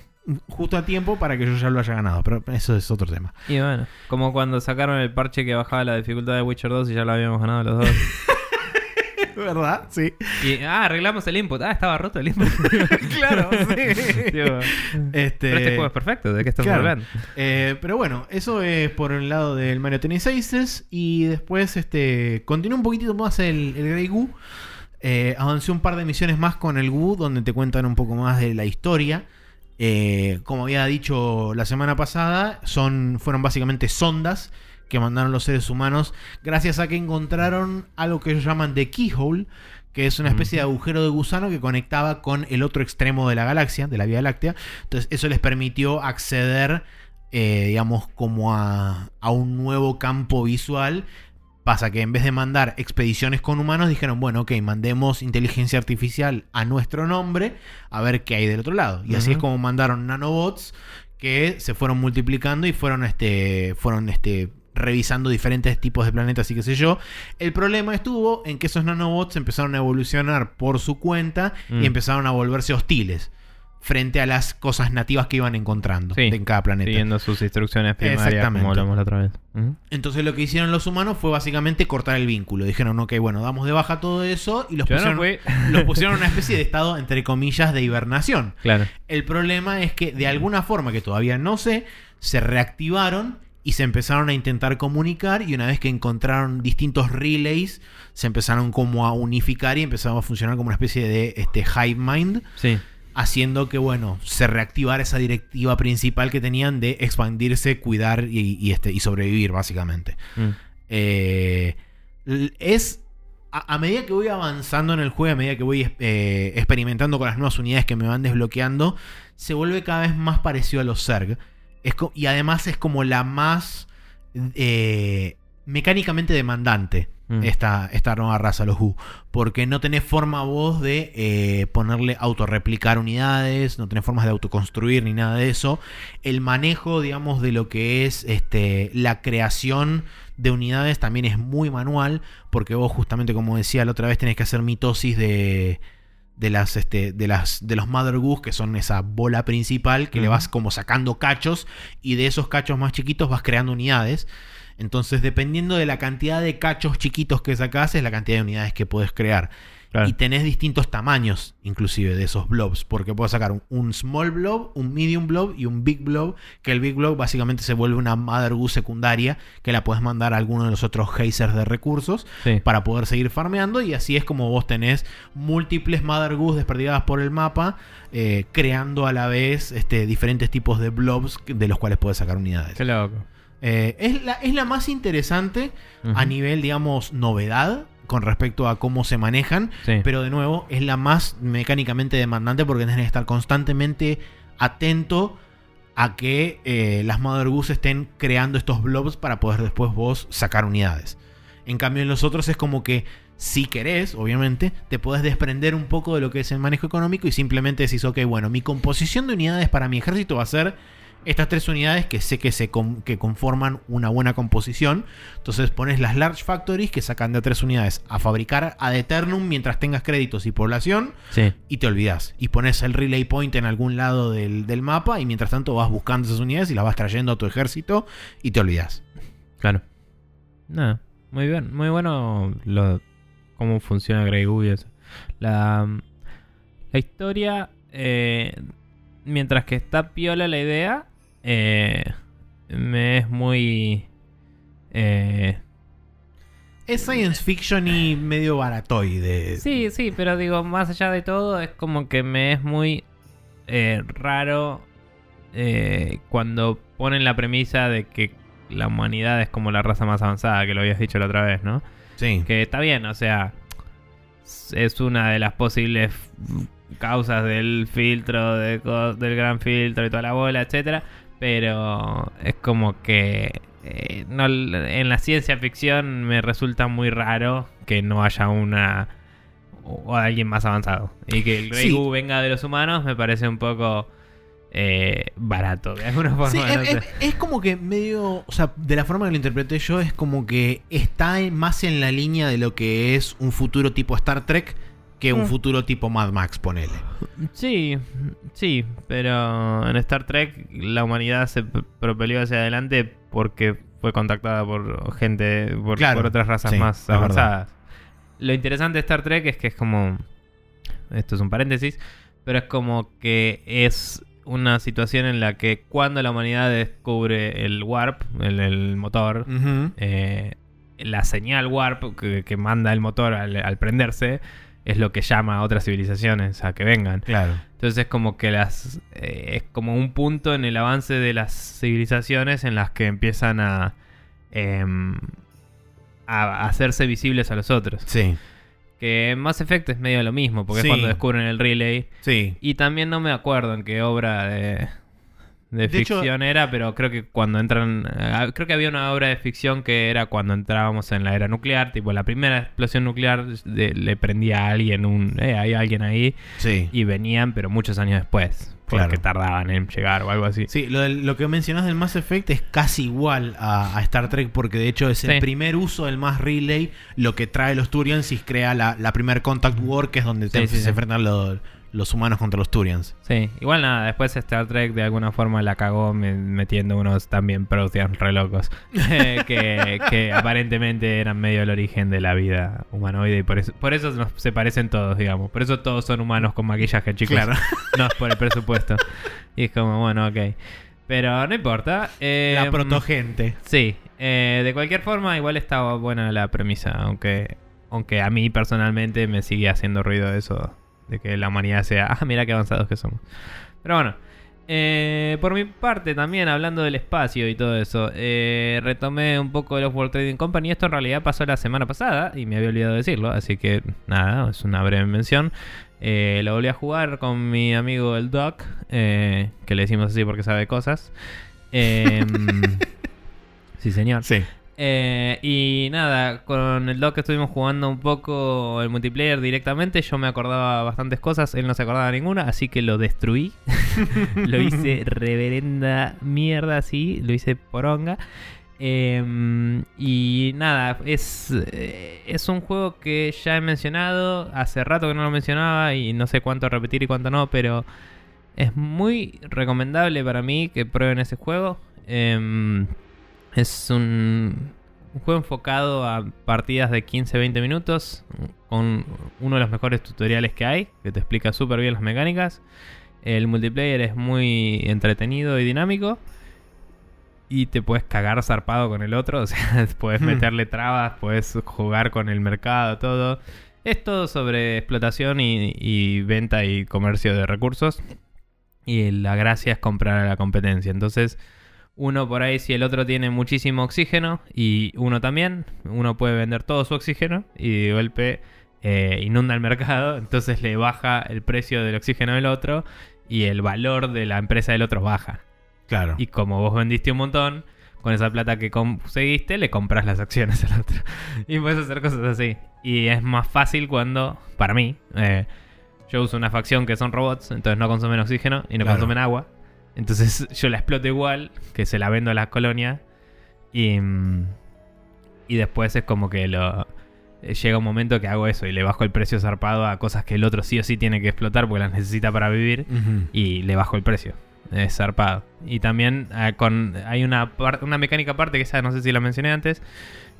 Justo a tiempo para que yo ya lo haya ganado, pero eso es otro tema. Y bueno, como cuando sacaron el parche que bajaba la dificultad de Witcher 2 y ya lo habíamos ganado los dos. ¿Verdad? Sí. y, ah, arreglamos el input. Ah, estaba roto el input. claro, sí. Este, pero este juego es perfecto. ¿De qué estamos claro. hablando? Eh, pero bueno, eso es por el lado del Mario Tennis Aces. Y después este, continuó un poquitito más el, el Grey Goo. Eh, avancé un par de misiones más con el Goo, donde te cuentan un poco más de la historia. Eh, como había dicho la semana pasada, son, fueron básicamente sondas que mandaron los seres humanos gracias a que encontraron algo que ellos llaman The Keyhole, que es una especie de agujero de gusano que conectaba con el otro extremo de la galaxia, de la Vía Láctea. Entonces eso les permitió acceder, eh, digamos, como a, a un nuevo campo visual. Pasa que en vez de mandar expediciones con humanos, dijeron, bueno, ok, mandemos inteligencia artificial a nuestro nombre a ver qué hay del otro lado. Y así es como mandaron nanobots que se fueron multiplicando y fueron, este, fueron, este, revisando diferentes tipos de planetas y qué sé yo. El problema estuvo en que esos nanobots empezaron a evolucionar por su cuenta Mm. y empezaron a volverse hostiles frente a las cosas nativas que iban encontrando Sí, en cada planeta. Siguiendo sus instrucciones primarias, Exactamente. como hablamos la otra vez. Entonces lo que hicieron los humanos fue básicamente cortar el vínculo. Dijeron, ok, bueno, damos de baja todo eso y los Yo no pusieron, fui. los pusieron en una especie de estado, entre comillas, de hibernación. Claro. El problema es que de alguna forma que todavía no sé, se reactivaron y se empezaron a intentar comunicar y una vez que encontraron distintos relays, se empezaron como a unificar y empezaron a funcionar como una especie de este, hive mind, Sí. Haciendo que, bueno, se reactivara esa directiva principal que tenían de expandirse, cuidar y, y, este, y sobrevivir, básicamente. Mm. Eh, es a, medida que voy avanzando en el juego, a medida que voy eh, experimentando con las nuevas unidades que me van desbloqueando, se vuelve cada vez más parecido a los Zerg. Es y además es como la más eh, mecánicamente demandante Mm. esta, esta nueva raza, los Hu. Porque no tenés forma vos de eh, ponerle autorreplicar unidades, no tenés formas de autoconstruir ni nada de eso. El manejo, digamos, de lo que es este, la creación de unidades también es muy manual, porque vos justamente, como decía la otra vez, tenés que hacer mitosis de, de las este de las de los mother goose que son esa bola principal que le vas como sacando cachos y de esos cachos más chiquitos vas creando unidades. Entonces dependiendo de la cantidad de cachos chiquitos que sacas es la cantidad de unidades que puedes crear Claro. y tenés distintos tamaños inclusive de esos blobs porque puedes sacar un, un small blob un medium blob y un big blob que el big blob básicamente se vuelve una mother goose secundaria que la puedes mandar a alguno de los otros hazers de recursos Sí. para poder seguir farmeando y así es como vos tenés múltiples Mother Goose desperdigadas por el mapa eh, creando a la vez este, diferentes tipos de blobs de los cuales puedes sacar unidades. Qué loco. Eh, es, la, es la más interesante a nivel, digamos, novedad con respecto a cómo se manejan, Sí. pero de nuevo es la más mecánicamente demandante porque tenés que estar constantemente atento a que eh, las Mother Goose estén creando estos blobs para poder después vos sacar unidades. En cambio en los otros es como que si querés, obviamente, te podés desprender un poco de lo que es el manejo económico y simplemente decís, ok, bueno, mi composición de unidades para mi ejército va a ser estas tres unidades que sé que, se con- que conforman una buena composición. Entonces pones las large factories que sacan de tres unidades a fabricar ad eternum mientras tengas créditos y población Sí. y te olvidas. Y pones el relay point en algún lado del, del mapa y mientras tanto vas buscando esas unidades y las vas trayendo a tu ejército y te olvidas. Claro. Nada, muy bien. Muy bueno lo, cómo funciona Grey Goo y eso. La, la historia, eh, mientras que está piola la idea, eh, me es muy... Eh, Es science fiction y medio baratoide. sí, sí, pero digo, más allá de todo, es como que me es muy eh, raro eh, cuando ponen la premisa de que la humanidad es como la raza más avanzada, que lo habías dicho la otra vez, ¿no? Sí. Que está bien, o sea, es una de las posibles causas del filtro, de del gran filtro y toda la bola, etcétera. Pero es como que eh, no, en la ciencia ficción me resulta muy raro que no haya una o alguien más avanzado. Y que el Grey Sí. Goo venga de los humanos me parece un poco eh, barato, de alguna forma. Sí, no es, es- es como que medio, o sea, de la forma que lo interpreté yo, es como que está más en la línea de lo que es un futuro tipo Star Trek que un Mm. futuro tipo Mad Max, ponele. Sí, sí, pero en Star Trek la humanidad se propelió hacia adelante porque fue contactada por gente, por, Claro, por otras razas sí, más avanzadas. Lo interesante de Star Trek es que es como, esto es un paréntesis, pero es como que es una situación en la que cuando la humanidad descubre el warp, el, el motor, eh, la señal warp que, que manda el motor al, al prenderse es lo que llama a otras civilizaciones a que vengan. Claro. Entonces es como que las eh, es como un punto en el avance de las civilizaciones en las que empiezan a em, a hacerse visibles a los otros. Sí. Que en Mass Effect es medio lo mismo, porque Sí. es cuando descubren el relay. Sí. Y también no me acuerdo en qué obra de, de De hecho- ficción era, pero creo que cuando entran. eh, creo que había una obra de ficción que era cuando entrábamos en la era nuclear. Tipo, la primera explosión nuclear de- le prendía a alguien un. Eh, hay alguien ahí. Sí. Y venían, pero muchos años después. Porque Claro. tardaban en llegar o algo así. Sí, lo, del- lo que mencionás del Mass Effect es casi igual a, a Star Trek porque de hecho es el Sí. primer uso del Mass Relay lo que trae los Turians y crea la, la primer Contact War que es donde te- Sí, sí, se enfrentan los, los humanos contra los Turians. Sí, igual nada, después Star Trek de alguna forma la cagó me- metiendo unos también Proteans re locos que, que aparentemente eran medio el origen de la vida humanoide y por eso, por eso nos- se parecen todos, digamos. Por eso todos son humanos con maquillaje, chicos. Claro. No es por el presupuesto. Y es como, bueno, ok. Pero no importa. eh, la protogente. Sí, eh, de cualquier forma igual estaba buena la premisa, aunque aunque a mí personalmente me sigue haciendo ruido eso de que la humanidad sea, ah, mira qué avanzados que somos. Pero bueno, eh, por mi parte también hablando del espacio y todo eso, eh, retomé un poco de los World Trading Company. Esto en realidad pasó la semana pasada y me había olvidado decirlo, así que nada, es una breve mención. Eh, lo volví a jugar con mi amigo el Doc, que le decimos así porque sabe cosas. Em, sí, señor. Sí. Eh, y nada, con el Doc estuvimos jugando un poco el multiplayer directamente. Yo me acordaba bastantes cosas, él no se acordaba ninguna, así que lo destruí. lo hice reverenda mierda, así, lo hice poronga. Eh, y nada, es, eh, es un juego que ya he mencionado, hace rato que no lo mencionaba y no sé cuánto repetir y cuánto no, pero es muy recomendable para mí que prueben ese juego. Eh, es un, un juego enfocado a partidas de 15-20 minutos, con uno de los mejores tutoriales que hay, que te explica súper bien las mecánicas. El multiplayer es muy entretenido y dinámico. Y te puedes cagar zarpado con el otro. O sea, puedes Hmm. meterle trabas, puedes jugar con el mercado, todo. Es todo sobre explotación y, y venta y comercio de recursos. Y la gracia es comprar a la competencia. Entonces, uno por ahí, si el otro tiene muchísimo oxígeno y uno también, uno puede vender todo su oxígeno y de golpe eh, inunda el mercado. Entonces le baja el precio del oxígeno del otro y el valor de la empresa del otro baja. Claro. Y como vos vendiste un montón, con esa plata que conseguiste, le compras las acciones al otro. y puedes hacer cosas así. Y es más fácil cuando, para mí, eh, yo uso una facción que son robots, entonces no consumen oxígeno y no Claro. consumen agua. Entonces yo la exploto igual, que se la vendo a las colonias. Y, mm, y después es como que lo... eh, Llega un momento que hago eso y le bajo el precio zarpado a cosas que el otro sí o sí tiene que explotar porque las necesita para vivir y le bajo el precio. Es zarpado. Y también eh, con hay una, una mecánica aparte que esa no sé si la mencioné antes,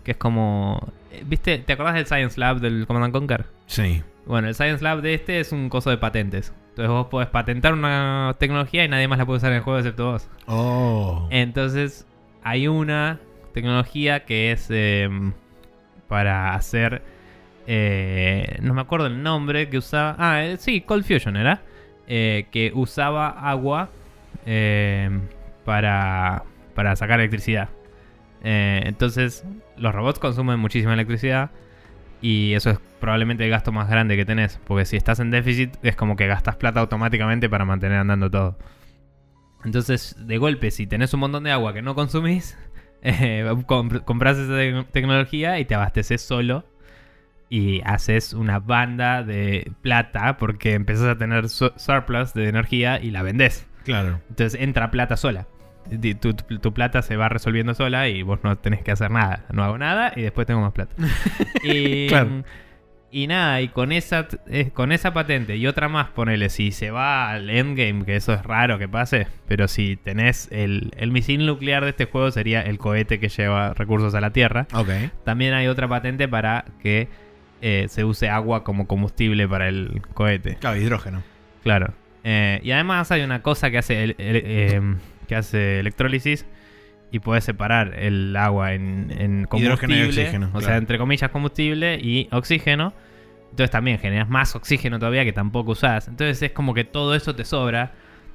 que es como... eh, ¿Viste? ¿Te acordás del Science Lab del Command and Conquer? Sí. Bueno, el Science Lab de este es un coso de patentes. Entonces vos podés patentar una tecnología y nadie más la puede usar en el juego excepto vos. Oh. Entonces hay una tecnología que es eh, para hacer... eh, no me acuerdo el nombre que usaba... Ah, eh, sí, Cold Fusion era. eh, que usaba agua eh, para, para sacar electricidad. Eh, entonces los robots consumen muchísima electricidad y eso es probablemente el gasto más grande que tenés. Porque si estás en déficit es como que gastas plata automáticamente para mantener andando todo. Entonces, de golpe, si tenés un montón de agua que no consumís, eh, comp- compras esa tec- tecnología y te abasteces solo. Y haces una banda de plata porque empezás a tener su- surplus de energía y la vendés. Claro. Entonces entra plata sola. Tu, tu- tu plata se va resolviendo sola y vos no tenés que hacer nada. No hago nada y después tengo más plata. y, Claro. Y nada, y con esa, eh, con esa patente y otra más, ponele, si se va al endgame, que eso es raro que pase, pero si tenés el, el misil nuclear de este juego sería el cohete que lleva recursos a la Tierra. También hay otra patente para que eh, se use agua como combustible para el cohete. Claro, hidrógeno. Claro. Eh, y además hay una cosa que hace, el- el- que hace electrólisis y puede separar el agua en, en combustible. Hidrógeno y oxígeno, O claro. sea, entre comillas, combustible y oxígeno. Entonces también generas más oxígeno todavía que tampoco usás. Entonces es como que todo eso te sobra.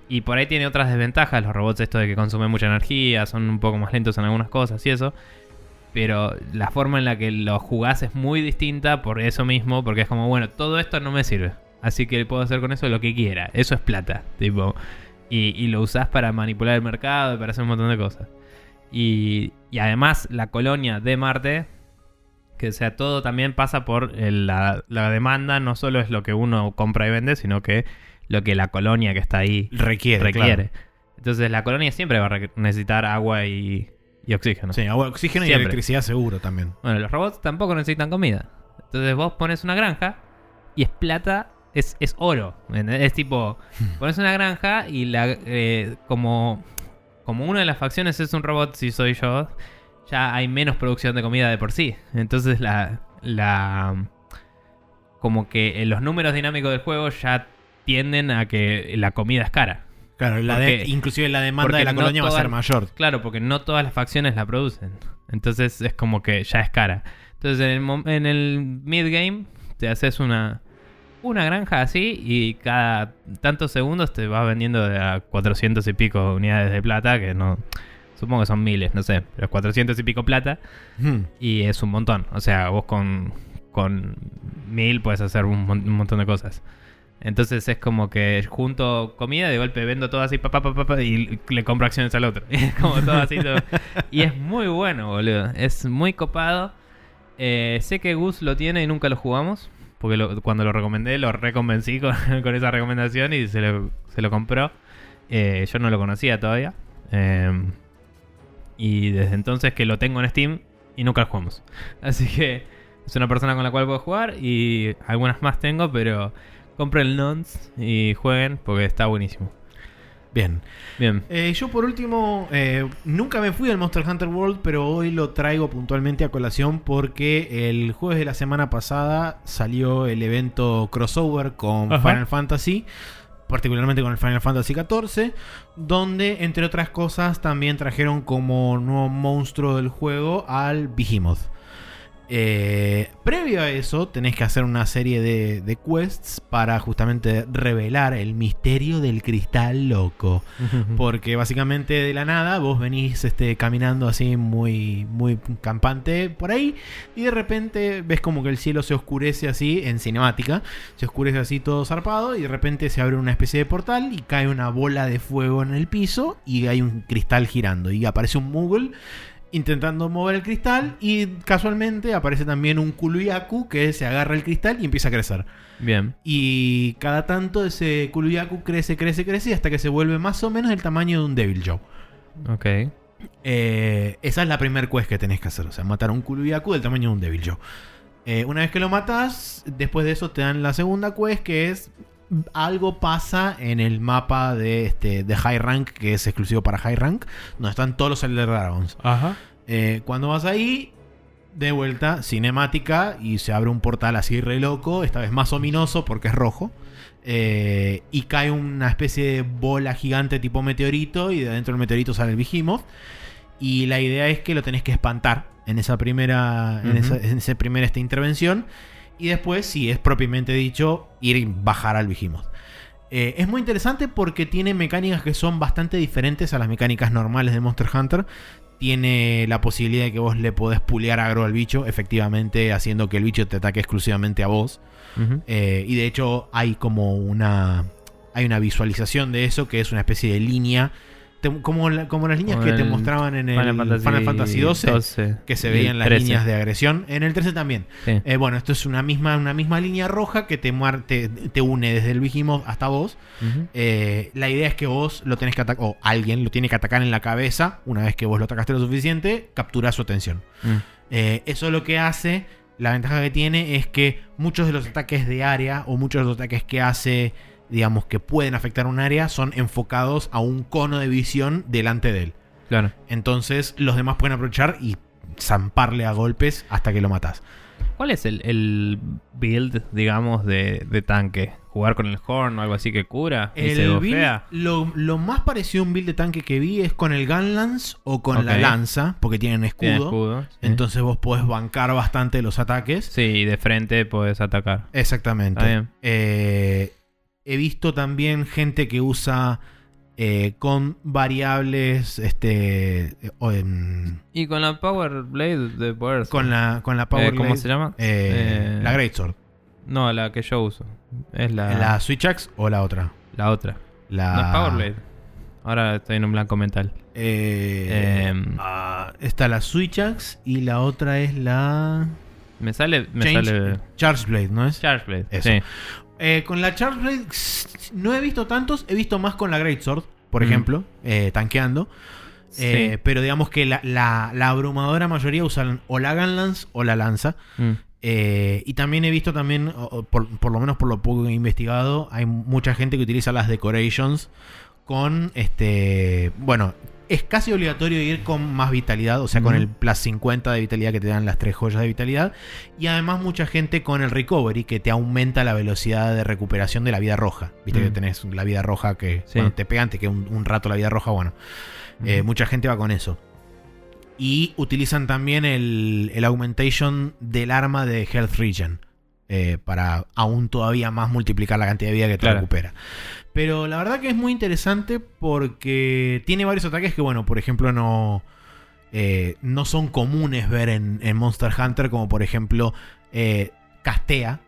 Y por ahí tiene otras desventajas los robots, esto de que consumen mucha energía, son un poco más lentos en algunas cosas y eso. Pero la forma en la que lo jugás es muy distinta por eso mismo, porque es como, bueno, todo esto no me sirve. Así que puedo hacer con eso lo que quiera. Eso es plata, tipo. Y, y lo usás para manipular el mercado y para hacer un montón de cosas. Y, y además la colonia de Marte, que sea todo también pasa por el- la, la demanda, no solo es lo que uno compra y vende, sino que lo que la colonia que está ahí Requiere. requiere. claro. Entonces la colonia siempre va a necesitar agua y, y oxígeno. Sí, agua, oxígeno y electricidad seguro también. Bueno, los robots tampoco necesitan comida. Entonces vos pones una granja y es plata, es, es oro. Es tipo, pones una granja y la eh, como, como una de las facciones es un robot, si soy yo, ya hay menos producción de comida de por sí. Entonces la, la como que eh, los números dinámicos del juego ya tienden a que la comida es cara. Claro, la de- Porque- inclusive la demanda de la no colonia va a ser mayor. Claro, porque no todas las facciones la producen. Entonces es como que ya es cara. Entonces en el, en el mid-game te haces una, una granja así y cada tantos segundos te vas vendiendo de a 400 y pico unidades de plata, que no... Supongo que son miles, no sé, pero 400 y pico plata Hmm. y es un montón. O sea, vos con, con mil puedes hacer un, mon- un montón de cosas. Entonces es como que junto comida, de golpe vendo todo así, pa, pa, pa, pa, pa, y le compro acciones al otro. Es como todo así. todo. Y es muy bueno, boludo. Es muy copado. Eh, sé que Gus lo tiene y nunca lo jugamos. Porque lo- cuando lo recomendé, lo reconvencí con, con esa recomendación y se lo, se lo compró. Eh, yo no lo conocía todavía. Eh, y desde entonces que lo tengo en Steam y nunca lo jugamos. Así que es una persona con la cual puedo jugar y algunas más tengo, pero compren el nonce y jueguen porque está buenísimo. Bien. Bien. Eh, yo por último, eh, nunca me fui al Monster Hunter World, pero hoy lo traigo puntualmente a colación porque el jueves de la semana pasada salió el evento crossover con Ajá. Final Fantasy, particularmente con el Final Fantasy XIV, donde entre otras cosas también trajeron como nuevo monstruo del juego al Behemoth. Eh, previo a eso, tenés que hacer una serie de, de quests para justamente revelar el misterio del cristal loco. Porque básicamente de la nada vos venís este, caminando así muy, muy campante por ahí y de repente ves como que el cielo se oscurece así en cinemática. Se oscurece así todo zarpado y de repente se abre una especie de portal y cae una bola de fuego en el piso y hay un cristal girando y aparece un Moogle intentando mover el cristal y casualmente aparece también un Kuluyaku que se agarra el cristal y empieza a crecer. Bien. Y cada tanto ese Kuluyaku crece, crece, crece hasta que se vuelve más o menos el tamaño de un Devil Joe. Ok. Eh, esa es la primer quest que tenés que hacer. O sea, matar a un Kuluyaku del tamaño de un Devil Joe. Eh, una vez que lo matas, después de eso te dan la segunda quest que es algo pasa en el mapa de, este, de High Rank, que es exclusivo para High Rank, donde están todos los Elder Dragons. Ajá. Eh, cuando vas ahí, de vuelta, cinemática, y se abre un portal así re loco, esta vez más ominoso porque es rojo. eh, y cae una especie de bola gigante tipo meteorito, y de dentro del meteorito sale el Behemoth. Y la idea es que lo tenés que espantar en esa primera, en esa, en esa primera esta intervención. Y después, si es propiamente dicho, ir y bajar al Behemoth. Eh, es muy interesante porque tiene mecánicas que son bastante diferentes a las mecánicas normales de Monster Hunter. Tiene la posibilidad de que vos le podés pulear agro al bicho, efectivamente haciendo que el bicho te ataque exclusivamente a vos. Eh, y de hecho hay como una hay una visualización de eso que es una especie de línea te- como, la- como las líneas Como que te mostraban en el Final Final Fantasy Fantasy, 12, 12, que se veían las 13. líneas de agresión en el 13 también Sí. Eh, bueno esto es una misma una misma línea roja que te, muar- te, te une desde el Behemoth hasta vos eh, la idea es que vos lo tenés que atacar, o alguien lo tiene que atacar en la cabeza. Una vez que vos lo atacaste lo suficiente, captura su atención. Mm. Eh, eso lo que hace, la ventaja que tiene es que muchos de los ataques de área o muchos de los ataques que hace, digamos, que pueden afectar un área, son enfocados a un cono de visión delante de él. Claro. Entonces los demás pueden aprovechar y zamparle a golpes hasta que lo matas. ¿Cuál es el, el build, digamos, de, de tanque? ¿Jugar con el horn o algo así que cura? Y se El build, bofea. lo, lo más parecido a un build de tanque que vi es con el Gunlance o con la lanza, porque tienen escudo. Tiene escudo. sí. Entonces vos podés bancar bastante los ataques. Sí, y de frente puedes atacar. Exactamente. Eh, he visto también gente que usa eh, con variables. Este. o Y con la Power Blade de poder. con la, con la Power Eh, ¿Cómo Blade, se llama? eh, Eh, La Greatsword. No, la que yo uso. Es la, ¿La Switch Axe o la otra? la otra. La No es Power Blade. Ahora estoy en un blanco mental. Eh, Em. ah, está la Switch Axe y la otra es la. Me sale. Me Change- sale. Charge Blade, ¿no es? Charge Blade. Eso. Sí. Eh, con la Charge Blade s- no he visto tantos, he visto más con la Greatsword, por Mm. ejemplo, eh, tanqueando. Eh. Pero digamos que la, la- la abrumadora mayoría usan o la Gunlance o la lanza. Mm. Eh, y también he visto también, o- o por, por lo menos por lo poco que he investigado, hay mucha gente que utiliza las decorations con este. Bueno, es casi obligatorio ir con más vitalidad, o sea, con el plus 50 de vitalidad que te dan las tres joyas de vitalidad. Y además, mucha gente con el recovery que te aumenta la velocidad de recuperación de la vida roja. Viste Mm. que tenés la vida roja que Sí. cuando te pegan te queda un, un rato la vida roja. Bueno, eh, mucha gente va con eso. Y utilizan también el, el augmentation del arma de Health Regen. eh, para aún todavía más multiplicar la cantidad de vida que te Claro. recupera. Pero la verdad que es muy interesante porque tiene varios ataques que, bueno, por ejemplo, no, eh, no son comunes ver en, en Monster Hunter, como por ejemplo, eh, castea.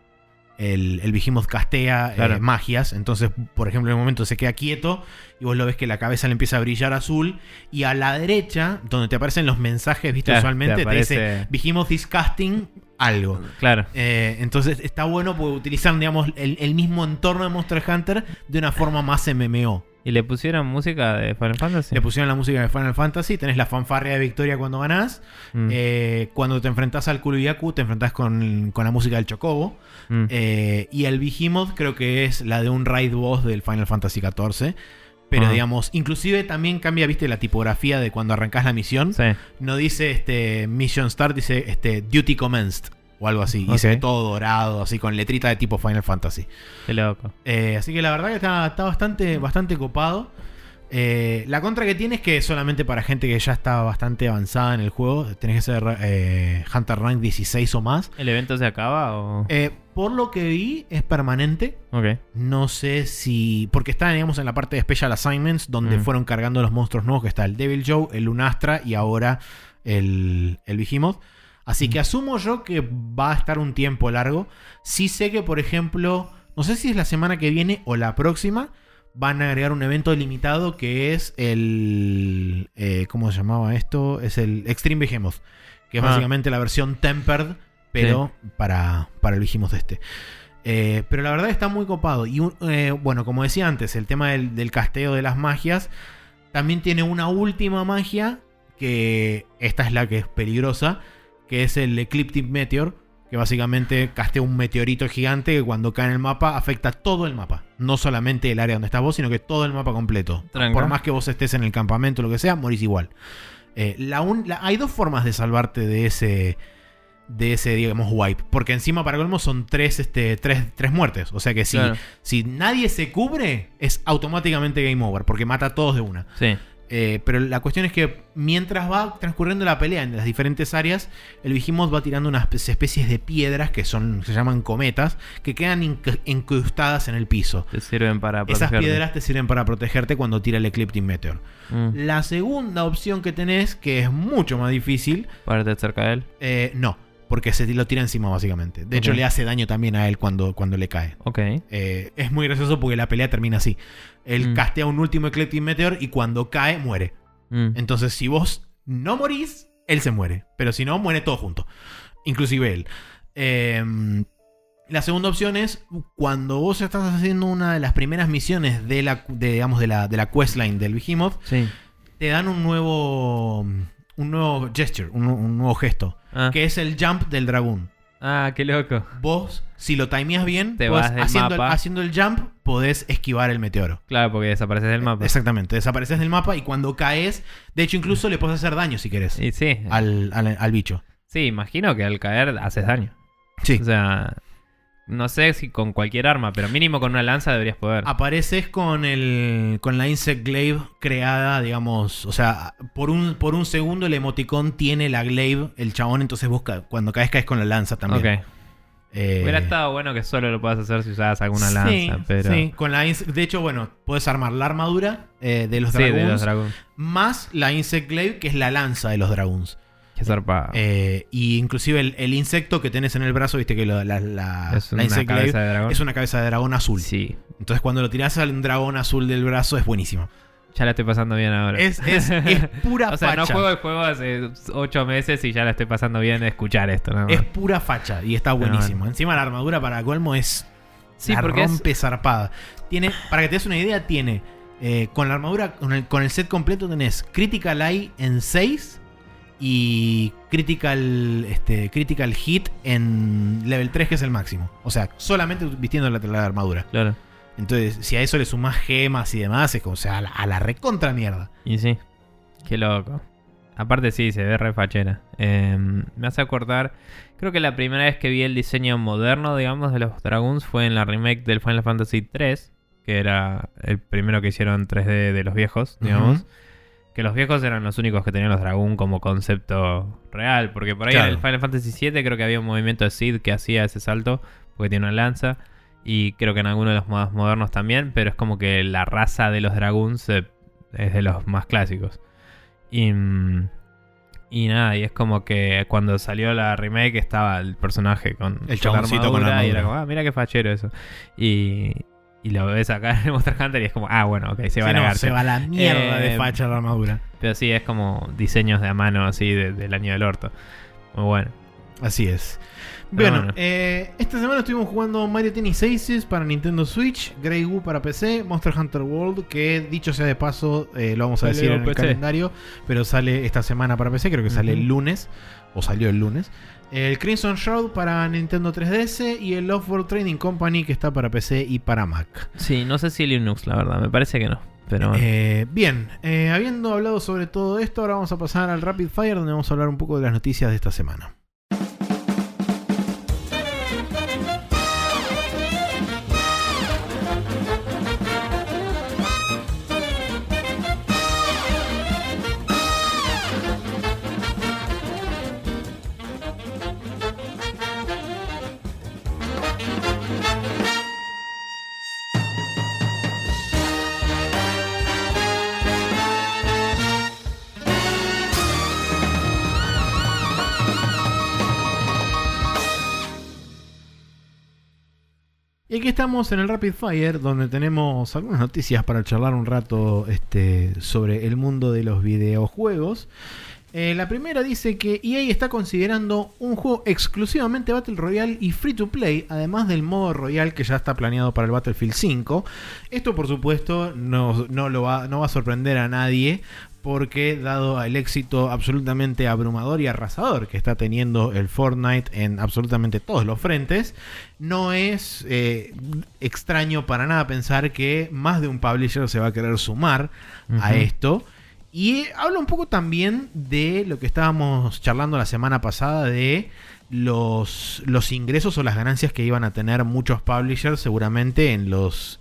el, el Behemoth castea eh, magias. Entonces, por ejemplo, en un momento se queda quieto y vos lo ves que la cabeza le empieza a brillar azul. Y a la derecha, donde te aparecen los mensajes, viste, Claro, usualmente te te, dice Behemoth is casting algo. Claro. Eh, entonces está bueno porque utilizan, digamos, el, el mismo entorno de Monster Hunter de una forma más MMO. ¿Y le pusieron música de Final Fantasy? Le pusieron la música de Final Fantasy, tenés la fanfarria de victoria cuando ganás. Mm, Eh, cuando te enfrentás al Kuruyaku, te enfrentás con, con la música del Chocobo. mm. Eh, y el Behemoth creo que es la de un raid boss del Final Fantasy XIV. Pero Ah. digamos, inclusive también cambia, viste, la tipografía de cuando arrancás la misión. Sí. No dice este Mission Start, dice este Duty Commenced. O algo así. Y se ve todo dorado, así con letrita de tipo Final Fantasy. Qué loco. Eh, así que la verdad que está, está bastante, bastante copado. Eh, la contra que tiene es que solamente para gente que ya está bastante avanzada en el juego, tenés que ser eh, Hunter Rank 16 o más. ¿El evento se acaba o...? Eh, por lo que vi, es permanente. ok. No sé si. Porque está, digamos, en la parte de Special Assignments, donde Mm. fueron cargando los monstruos nuevos, que está el Devil Joe, el Lunastra y ahora el, el Behemoth. Así que Mm. asumo yo que va a estar un tiempo largo. Sí sé que, por ejemplo, no sé si es la semana que viene o la próxima, van a agregar un evento limitado que es el... eh, ¿Cómo se llamaba esto? Es el Extreme Behemoth, que es Ah. básicamente la versión Tempered, pero para, para el Behemoth este. Eh, pero la verdad está muy copado. Y un- eh, bueno, como decía antes, el tema del, del casteo de las magias también tiene una última magia que esta es la que es peligrosa, que es el Ecliptic Meteor, que básicamente castea un meteorito gigante que cuando cae en el mapa afecta todo el mapa, no solamente el área donde estás vos, sino que todo el mapa completo. Tranca. Por más que vos estés en el campamento o lo que sea, morís igual. Eh, la un- la- hay dos formas de salvarte de ese de ese, digamos, wipe. Porque encima, para colmo, son tres, este, tres, tres muertes. O sea que si, Claro. si nadie se cubre, es automáticamente game over. Porque mata a todos de una. Sí. Eh, pero la cuestión es que mientras va transcurriendo la pelea en las diferentes áreas, el Behemoth va tirando unas espe- especies de piedras que son se llaman cometas, que quedan inc- incrustadas en el piso. Te sirven para Esas protegerte. piedras te sirven para protegerte cuando tira el Ecliptic Meteor. Mm. La segunda opción que tenés, que es mucho más difícil, Pararte cerca de él. eh, no, porque se lo tira encima básicamente. De hecho, le hace daño también a él cuando, cuando le cae. Ok. Eh, es muy gracioso porque la pelea termina así. Él Mm. castea un último Ecliptic Meteor y cuando cae, muere. Mm. Entonces, si vos no morís, él se muere. Pero si no, muere todo junto. Inclusive él. Eh, la segunda opción es cuando vos estás haciendo una de las primeras misiones de la, de, digamos, de la, de la questline del Behemoth, Sí. te dan un nuevo, un nuevo gesture, un, un nuevo gesto, Ah. que es el jump del dragón. Ah, qué loco. Vos, si lo timeas bien, Te podés- vas del haciendo, mapa. haciendo el jump, podés esquivar el meteoro. Claro, porque desapareces del mapa. Exactamente, desapareces del mapa y cuando caes, de hecho incluso le puedes hacer daño si querés Y sí. al, al- al bicho. Sí, imagino que al caer haces daño. Sí. O sea, no sé si con cualquier arma, pero mínimo con una lanza deberías poder. Apareces con el con la Insect Glaive creada, digamos, o sea, por un, por un segundo el emoticón tiene la glaive, el chabón, entonces busca, cuando caes caes con la lanza también. ok. Eh, Hubiera estado bueno que solo lo puedas hacer si usabas alguna sí, lanza, pero. sí, con la de hecho, bueno, puedes armar la armadura eh, de los Sí, dragones de los dragones. más la Insect Glaive, que es la lanza de los dragones. Qué zarpado. Eh, y inclusive el, el insecto que tenés en el brazo, viste que la, la, es una cabeza de dragón. es una cabeza de dragón azul. Sí. Entonces cuando lo tirás al dragón azul del brazo es buenísimo. Ya la estoy pasando bien ahora. Es, es, es pura o sea, facha. no juego el juego hace 8 meses y ya la estoy pasando bien de escuchar esto. nada más. Es pura facha y está buenísimo. bueno. Encima la armadura para colmo es Sí, la porque es- rompe zarpada. Tiene, para que te des una idea, tiene eh, con la armadura, con el, con el set completo tenés Critical Eye en 6 y Critical, este, critical Hit en level 3, que es el máximo. O sea, solamente vistiendo la, la armadura. Claro. Entonces, si a eso le sumás gemas y demás, es como, o sea, a la, a la recontra mierda. Y sí. Qué loco. Aparte sí, se ve re fachera. Eh, me hace acordar... Creo que la primera vez que vi el diseño moderno, digamos, de los Dragoons fue en la remake del Final Fantasy 3, que era el primero que hicieron 3D de los viejos, digamos. Que los viejos eran los únicos que tenían los Dragoon como concepto real, porque por ahí Claro. en el Final Fantasy 7 creo que había un movimiento de Sid que hacía ese salto, porque tiene una lanza. Y creo que en algunos de los modos modernos también, pero es como que la raza de los Dragoons es de los más clásicos. Y, Y nada, y es como que cuando salió la remake estaba el personaje con El chaboncito con la y era armadura. como, ah, mira qué fachero eso. Y, y lo ves acá en Monster Hunter y es como, ah, bueno, ok, se va a la no, se va a la mierda de Eh, facha la armadura. Pero sí, es como diseños de a mano así de- del año del orto. Muy bueno. Así es. Pero Bueno, bueno. eh, esta semana estuvimos jugando Mario Tennis Aces para Nintendo Switch, Grey Goo para PC, Monster Hunter World, que dicho sea de paso, eh, lo vamos a decir en el calendario, pero sale esta semana para PC, creo que sale el lunes, o salió el lunes. El Crimson Shroud para Nintendo 3DS y el Offworld Trading Company que está para PC y para Mac. Sí, no sé si Linux, la verdad, me parece que no. Pero bueno. Eh, bien, eh, habiendo hablado sobre todo esto, ahora vamos a pasar al Rapid Fire donde vamos a hablar un poco de las noticias de esta semana. Aquí estamos en el Rapid Fire, donde tenemos algunas noticias para charlar un rato este, sobre el mundo de los videojuegos. Eh, la primera dice que EA está considerando un juego exclusivamente Battle Royale y Free to Play, además del modo Royale que ya está planeado para el Battlefield 5. Esto, por supuesto, no, no lo va, no va a sorprender a nadie, porque dado el éxito absolutamente abrumador y arrasador que está teniendo el Fortnite en absolutamente todos los frentes, no es eh, extraño para nada pensar que más de un publisher se va a querer sumar a esto. Y habla un poco también de lo que estábamos charlando la semana pasada de los, los ingresos o las ganancias que iban a tener muchos publishers seguramente en los,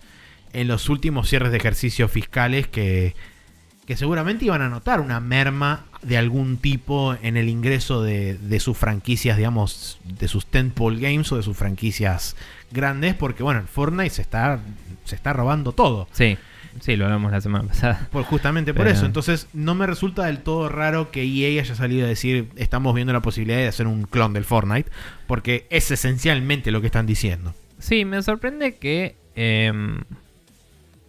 en los últimos cierres de ejercicios fiscales que, que seguramente iban a notar una merma de algún tipo en el ingreso de, de sus franquicias, digamos, de sus tentpole games o de sus franquicias grandes, porque bueno, el Fortnite se está, se está robando todo. Sí, sí, lo hablamos la semana pasada. Por, justamente por Pero- eso. Entonces, no me resulta del todo raro que EA haya salido a decir, estamos viendo la posibilidad de hacer un clon del Fortnite, porque es esencialmente lo que están diciendo. Sí, me sorprende que... em,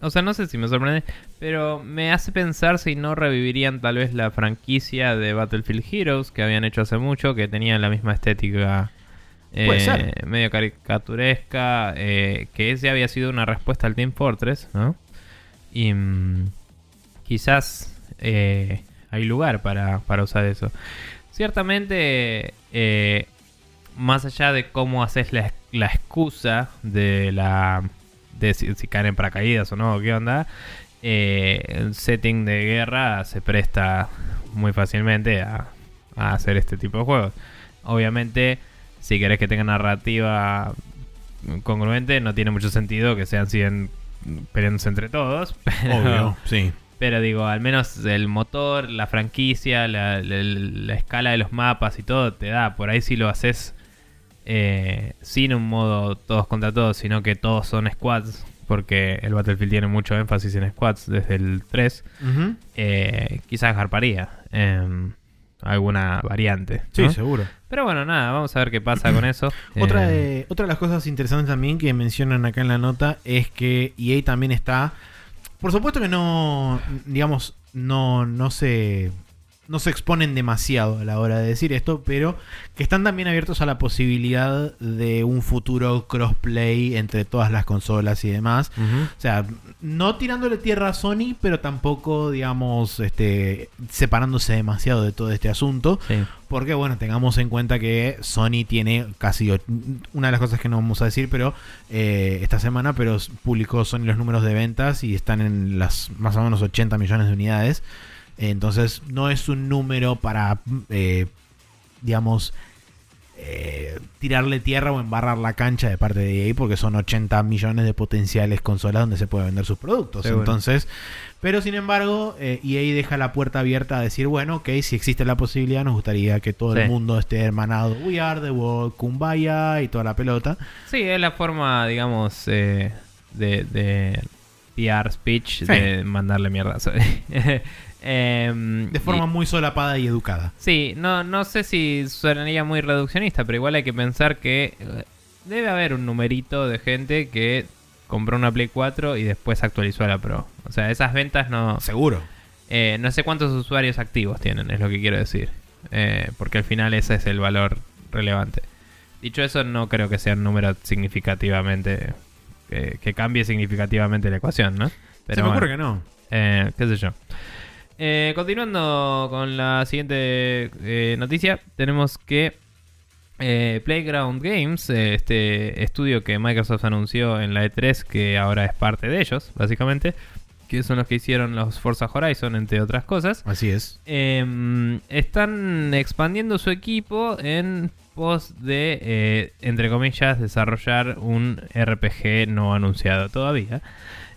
o sea, no sé si me sorprende, pero me hace pensar si no revivirían tal vez la franquicia de Battlefield Heroes que habían hecho hace mucho, que tenían la misma estética eh, medio caricaturesca, eh, que ese había sido una respuesta al Team Fortress, ¿no? Y mm, quizás eh, hay lugar para, para usar eso. Ciertamente, eh, más allá de cómo haces la, la excusa de la de si, si caen en paracaídas o no, qué onda, eh, el setting de guerra se presta muy fácilmente a, a hacer este tipo de juegos. Obviamente, si querés que tenga narrativa congruente, no tiene mucho sentido que sean 100 peleándose entre todos. Pero, Obvio, sí. pero digo, al menos el motor, la franquicia, la, la- la escala de los mapas y todo te da. Por ahí si lo haces eh, sin un modo todos contra todos, sino que todos son squads, porque el Battlefield tiene mucho énfasis en squads desde el 3, Ujú. eh, quizás garparía em, alguna variante. Sí, seguro. Pero bueno, nada, vamos a ver qué pasa con eso. Otra, Eh, de, otra de las cosas interesantes también que mencionan acá en la nota es que EA también está. Por supuesto que no. Digamos, no, no se. No se exponen demasiado a la hora de decir esto, pero que están también abiertos a la posibilidad de un futuro crossplay entre todas las consolas y demás. O sea, no tirándole tierra a Sony, pero tampoco, digamos, este, separándose demasiado de todo este asunto. Sí. Porque, bueno, tengamos en cuenta que Sony tiene casi. Una de las cosas que no vamos a decir, pero eh, esta semana, pero publicó Sony los números de ventas y están en las más o menos 80 millones de unidades. Entonces, no es un número para, eh, digamos, eh, tirarle tierra o embarrar la cancha de parte de EA, porque son 80 millones de potenciales consolas donde se puede vender sus productos. Entonces, pero sin embargo, eh, EA deja la puerta abierta a decir, bueno, ok, si existe la posibilidad, nos gustaría que todo el mundo esté hermanado. We are the world, Kumbaya y toda la pelota. Sí, es la forma, digamos, eh, de, de PR speech Sí. de mandarle mierda. Em, De forma y- muy solapada y educada. Sí, no, no sé si sonaría muy reduccionista, pero igual hay que pensar que eh, debe haber un numerito de gente que compró una Play 4 y después actualizó a la Pro. O sea, esas ventas no... Seguro. eh, no sé cuántos usuarios activos tienen, es lo que quiero decir. Eh, porque al final ese es el valor relevante. Dicho eso, no creo que sea un número significativamente... que- cambie significativamente la ecuación, ¿no? Se me bueno. ocurre que no. Qué sé yo. Eh, continuando con la siguiente eh, noticia, tenemos que eh, Playground Games, este estudio que Microsoft anunció en la E3, que ahora es parte de ellos, básicamente, que son los que hicieron los Forza Horizon, entre otras cosas, Así es. eh, están expandiendo su equipo en pos de, entre comillas, desarrollar un RPG no anunciado todavía.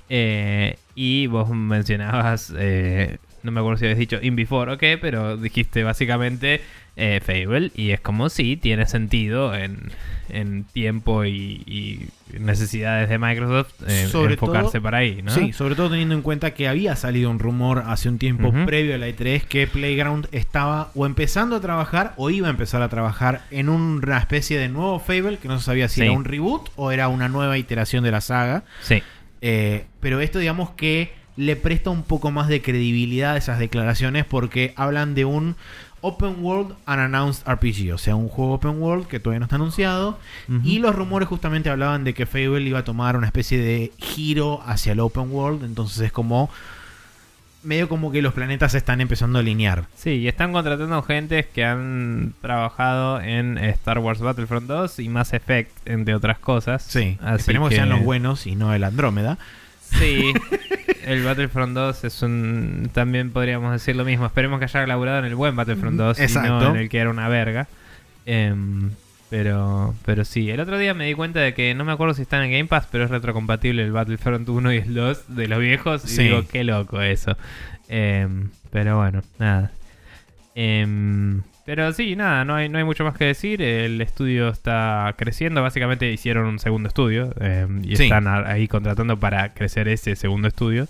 Eh, y vos mencionabas, eh, no me acuerdo si habías dicho In Before o qué, pero dijiste básicamente eh, Fable. Y es como si tiene sentido en, en tiempo y, y necesidades de Microsoft eh, Sobre enfocarse todo- para ahí, ¿no? Sí, sobre todo teniendo en cuenta que había salido un rumor hace un tiempo previo a la E3 que Playground estaba o empezando a trabajar o iba a empezar a trabajar en una especie de nuevo Fable que no se sabía si Sí. era un reboot o era una nueva iteración de la saga. Sí. Eh, pero esto digamos que le presta un poco más de credibilidad a esas declaraciones porque hablan de un Open World Unannounced RPG, o sea, un juego Open World que todavía no está anunciado. Y los rumores justamente hablaban de que Fable iba a tomar una especie de giro hacia el Open World, entonces es como medio como que los planetas se están empezando a alinear. Sí, y están contratando gentes que han trabajado en Star Wars Battlefront 2 y Mass Effect, entre otras cosas. Sí, Así esperemos que... sean los buenos y no el Andrómeda. Sí, el Battlefront 2 es un. También podríamos decir lo mismo. Esperemos que haya laburado en el buen Battlefront 2 y Exacto. no en el que era una verga. Em, pero, pero sí, el otro día me di cuenta de que no me acuerdo si está en el Game Pass, pero es retrocompatible el Battlefront 1 y el 2 de los viejos. Y Sí. digo, qué loco eso. Em, pero bueno, nada. Em, pero sí, nada, no hay, no hay mucho más que decir. El estudio está creciendo. Básicamente hicieron un segundo estudio em, y Sí. están ahí contratando para crecer ese segundo estudio.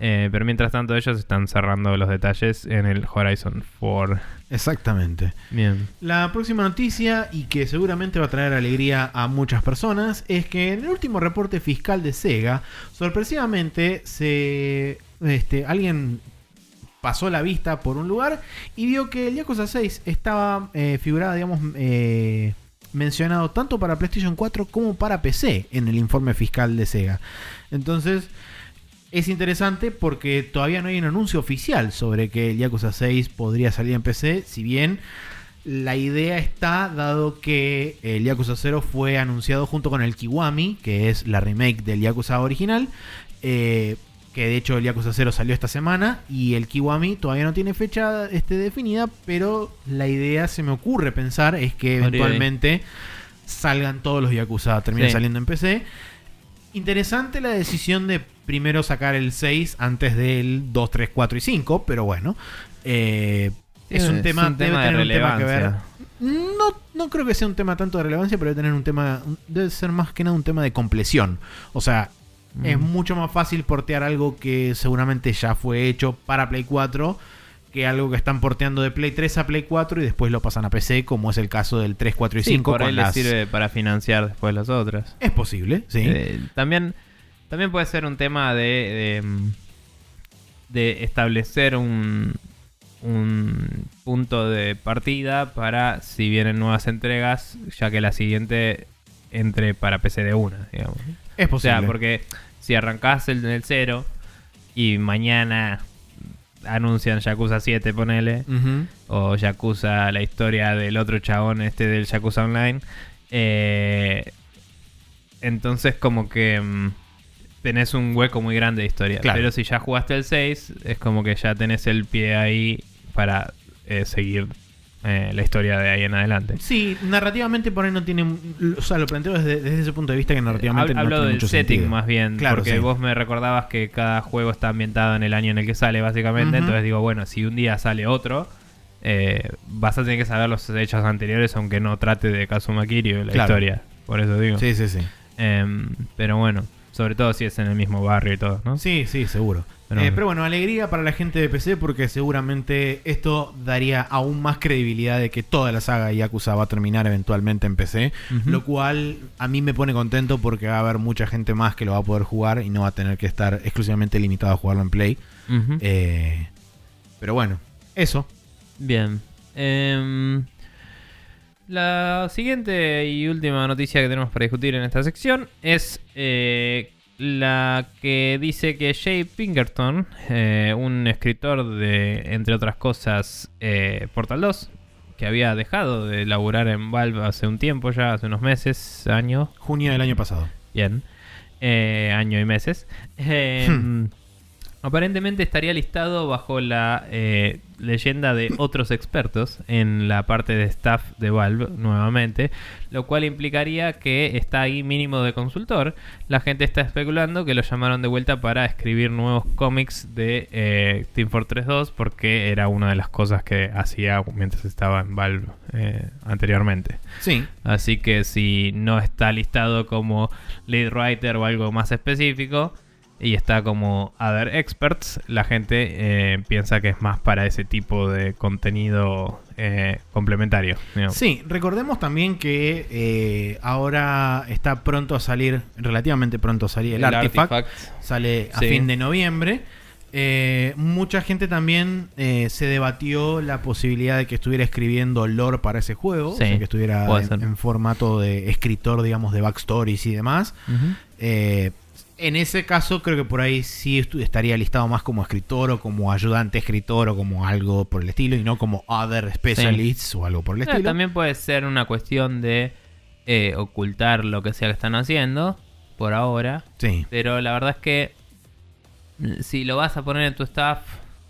Eh, pero mientras tanto, ellos están cerrando los detalles en el Horizon 4. Exactamente. Bien. La próxima noticia, y que seguramente va a traer alegría a muchas personas, es que en el último reporte fiscal de Sega, sorpresivamente se. Este, alguien pasó la vista por un lugar y vio que el Yakuza 6 estaba eh, figurada, digamos, eh, mencionado tanto para PlayStation 4 como para PC en el informe fiscal de Sega. Entonces, es interesante porque todavía no hay un anuncio oficial sobre que el Yakuza 6 podría salir en PC, si bien la idea está dado que el Yakuza 0 fue anunciado junto con el Kiwami, que es la remake del Yakuza original, eh, que de hecho el Yakuza 0 salió esta semana y el Kiwami todavía no tiene fecha este, definida, pero la idea se me ocurre pensar es que eventualmente salgan todos los Yakuza, terminen Sí. saliendo en PC. Interesante la decisión de primero sacar el 6 antes del 2, 3, 4 y 5, pero bueno. eh, es un tema, debe de tener un tema que ver. relevancia. No, no creo que sea un tema tanto de relevancia, pero debe tener un tema. Debe ser más que nada un tema de compleción. O sea, es Mm. mucho más fácil portear algo que seguramente ya fue hecho para Play 4 que algo que están porteando de Play 3 a Play 4 y después lo pasan a PC, como es el caso del 3, 4 y Sí, 5. por ahí las- sirve para financiar después los otros. Es posible, sí. Eh, también, también puede ser un tema de, de, mm, de establecer un, un punto de partida para si vienen nuevas entregas, ya que la siguiente entre para PC de una, digamos. Es O posible. sea, porque si arrancás el, el cero y mañana anuncian Yakuza 7, ponele, o Yakuza, la historia del otro chabón este del Yakuza Online. eh, entonces como que mm, tenés un hueco muy grande de historia. Claro. Pero si ya jugaste el 6, es como que ya tenés el pie ahí para eh, seguir eh, la historia de ahí en adelante. Sí, narrativamente por ahí no tiene. O sea, lo planteo desde, desde ese punto de vista que narrativamente no Hablo tiene del mucho setting sentido. más bien, Claro, porque sí. vos me recordabas que cada juego está ambientado en el año en el que sale, básicamente. Entonces digo, bueno, si un día sale otro, eh, vas a tener que saber los hechos anteriores, aunque no trate de Kazuma Kiryu la Claro. historia. Por eso digo. Sí, sí, sí. Em, pero bueno, Sobre todo si es en el mismo barrio y todo, ¿no? Sí, sí, seguro. Pero- Eh, Pero, bueno, alegría para la gente de PC porque seguramente esto daría aún más credibilidad de que toda la saga Yakuza va a terminar eventualmente en PC, lo cual a mí me pone contento porque va a haber mucha gente más que lo va a poder jugar y no va a tener que estar exclusivamente limitado a jugarlo en Play. Eh, pero bueno, eso. Bien. Em, la siguiente y última noticia que tenemos para discutir en esta sección es eh, la que dice que Jay Pinkerton, eh, un escritor de, entre otras cosas, eh, Portal 2, que había dejado de laburar en Valve hace un tiempo ya, hace unos meses, años, Junio del año pasado. Bien. Eh, año y meses. Eh, Hmm. Aparentemente estaría listado bajo la eh, leyenda de otros expertos en la parte de staff de Valve nuevamente, lo cual implicaría que está ahí mínimo de consultor. La gente está especulando que lo llamaron de vuelta para escribir nuevos cómics de eh, Team Fortress 2 porque era una de las cosas que hacía mientras estaba en Valve eh, anteriormente. Sí. Así que si no está listado como lead writer o algo más específico y está como other experts, la gente eh, piensa que es más para ese tipo de contenido eh, complementario. digamos. Sí, recordemos también que eh, ahora está pronto a salir, relativamente pronto a salir el, Artifact. Sale a Sí. fin de noviembre. Eh, mucha gente también eh, se debatió la posibilidad de que estuviera escribiendo lore para ese juego. Sí, o sea, que estuviera en, formato de escritor, digamos, de backstories y demás. Eh, en ese caso, creo que por ahí sí estaría listado más como escritor o como ayudante escritor o como algo por el estilo y no como other specialists o algo por el estilo. también puede ser una cuestión de eh, ocultar lo que sea que están haciendo por ahora. Sí. Pero la verdad es que mm, si lo vas a poner en tu staff,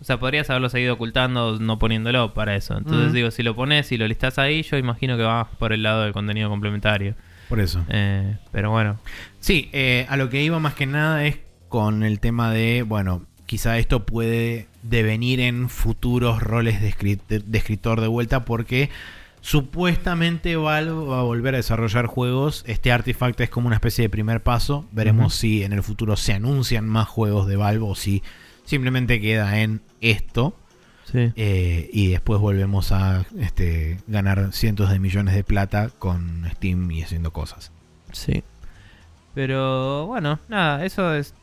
o sea, podrías haberlo seguido ocultando no poniéndolo para eso. Entonces digo, si lo pones y lo listas ahí, yo imagino que va por el lado del contenido complementario. Por eso. Eh, pero bueno, Sí, eh, a lo que iba más que nada es con el tema de, bueno, quizá esto puede devenir en futuros roles de, escrit- de- de escritor de vuelta porque supuestamente Valve va a volver a desarrollar juegos. Este artefacto es como una especie de primer paso. Veremos si en el futuro se anuncian más juegos de Valve o si simplemente queda en esto. Sí. Eh, y después volvemos a este, ganar cientos de millones de plata con Steam y haciendo cosas. Sí. Pero bueno, nada, eso es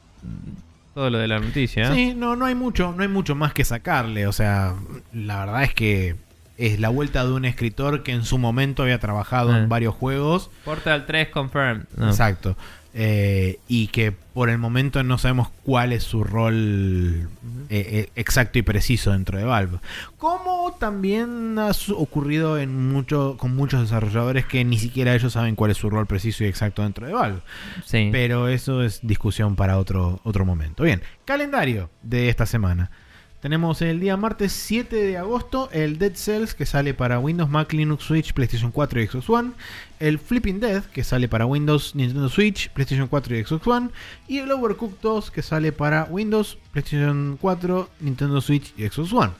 todo lo de la noticia. Sí, no, no hay mucho, no hay mucho más que sacarle. O sea, la verdad es que es la vuelta de un escritor que en su momento había trabajado Ah. en varios juegos. Portal 3 confirmed. No. Exacto. Eh, y que por el momento no sabemos cuál es su rol eh, eh, exacto y preciso dentro de Valve. Como también ha ocurrido en mucho, con muchos desarrolladores que ni siquiera ellos saben cuál es su rol preciso y exacto dentro de Valve. Sí. Pero eso es discusión para otro, otro momento. Bien, calendario de esta semana. Tenemos el día martes 7 de agosto el Dead Cells que sale para Windows, Mac, Linux, Switch, PlayStation 4 y Xbox One. El Flipping Dead que sale para Windows, Nintendo Switch, PlayStation 4 y Xbox One. Y el Overcooked 2 que sale para Windows, PlayStation 4, Nintendo Switch y Xbox One.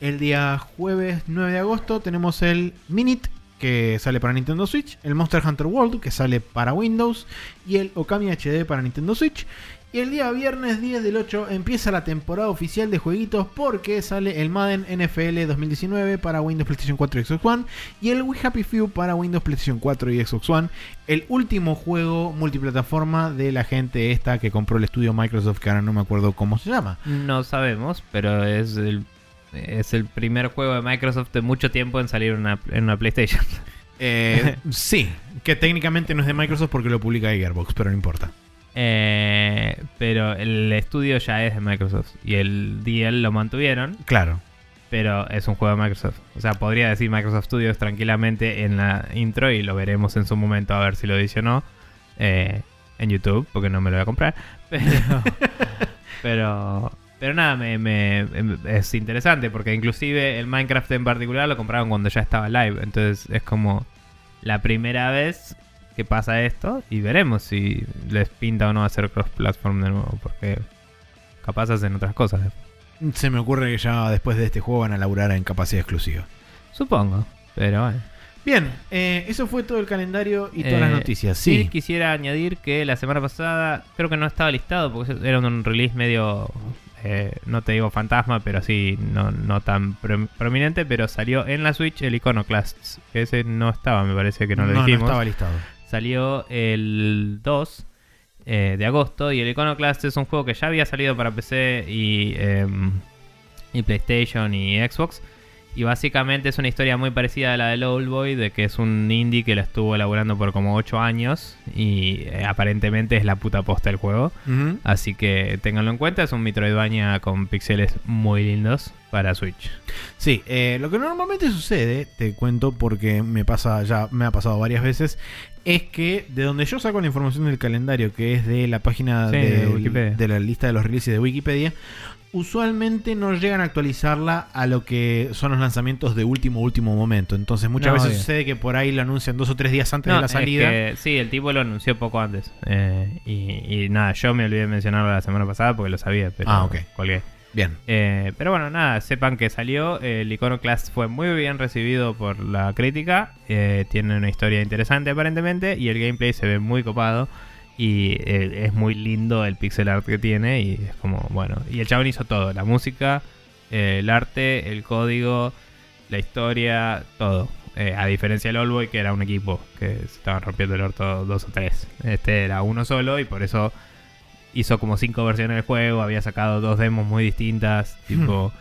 El día jueves 9 de agosto tenemos el Minute que sale para Nintendo Switch, el Monster Hunter World que sale para Windows y el Okami HD para Nintendo Switch. Y el día viernes 10 del 8 empieza la temporada oficial de jueguitos porque sale el Madden NFL 2019 para Windows, PlayStation 4 y Xbox One y el We Happy Few para Windows, PlayStation 4 y Xbox One. El último juego multiplataforma de la gente esta que compró el estudio Microsoft que ahora no me acuerdo cómo se llama. No sabemos, pero es el, es el primer juego de Microsoft de mucho tiempo en salir en una, en una PlayStation. Eh, sí, que técnicamente no es de Microsoft porque lo publica Gearbox, pero no importa. Eh, pero el estudio ya es de Microsoft y el DL lo mantuvieron, Claro. pero es un juego de Microsoft. O sea, podría decir Microsoft Studios tranquilamente en la intro y lo veremos en su momento a ver si lo dice o no eh, en YouTube, porque no me lo voy a comprar. Pero, pero, pero nada, me, me- em- es interesante porque inclusive el Minecraft en particular lo compraron cuando ya estaba live. Entonces es como la primera vez que pasa esto y veremos si les pinta o no hacer cross-platform de nuevo, porque capaz hacen otras cosas. Se me ocurre que ya después de este juego van a laburar en capacidad exclusiva. Supongo, pero bueno. Bien, eh, eso fue todo el calendario y todas Eh, las noticias. Sí, Sí. quisiera añadir que la semana pasada creo que no estaba listado porque era un release medio, eh, no te digo fantasma, pero sí, no, no tan pro- prominente, pero salió en la Switch el Iconoclast, que ese no estaba, me parece que no lo dijimos. estaba listado. Salió el 2 eh, de agosto y el Iconoclast es un juego que ya había salido para PC y, em, y PlayStation y Xbox. Y básicamente es una historia muy parecida a la del Old Boy, de que es un indie que lo estuvo elaborando por como 8 años y eh, aparentemente es la puta posta del juego. Así que ténganlo en cuenta, es un Metroidvania con pixeles muy lindos para Switch. Sí, eh, lo que normalmente sucede, te cuento porque me pasa ya, me ha pasado varias veces, es que de donde yo saco la información del calendario, que es de la página Sí, de la lista de los releases de Wikipedia, usualmente no llegan a actualizarla a lo que son los lanzamientos de último último momento. Entonces muchas No, veces obvio. sucede que por ahí lo anuncian dos o tres días antes No, de la es salida. que, sí, el tipo lo anunció poco antes. Eh, y, y nada, yo me olvidé de mencionarlo la semana pasada porque lo sabía, pero Ah, ok. colgué. Bien. Eh, pero bueno, nada, sepan que salió. El Iconoclast fue muy bien recibido por la crítica. eh, tiene una historia interesante aparentemente. Y el gameplay se ve muy copado. Y eh, es muy lindo el pixel art que tiene. Y es como, bueno. Y el chabón hizo todo: la música, eh, el arte, el código, la historia, todo. Eh, a diferencia del Oldboy, que era un equipo que se estaban rompiendo el orto dos o tres. Este era uno solo y por eso hizo como cinco versiones del juego, había sacado dos demos muy distintas, tipo,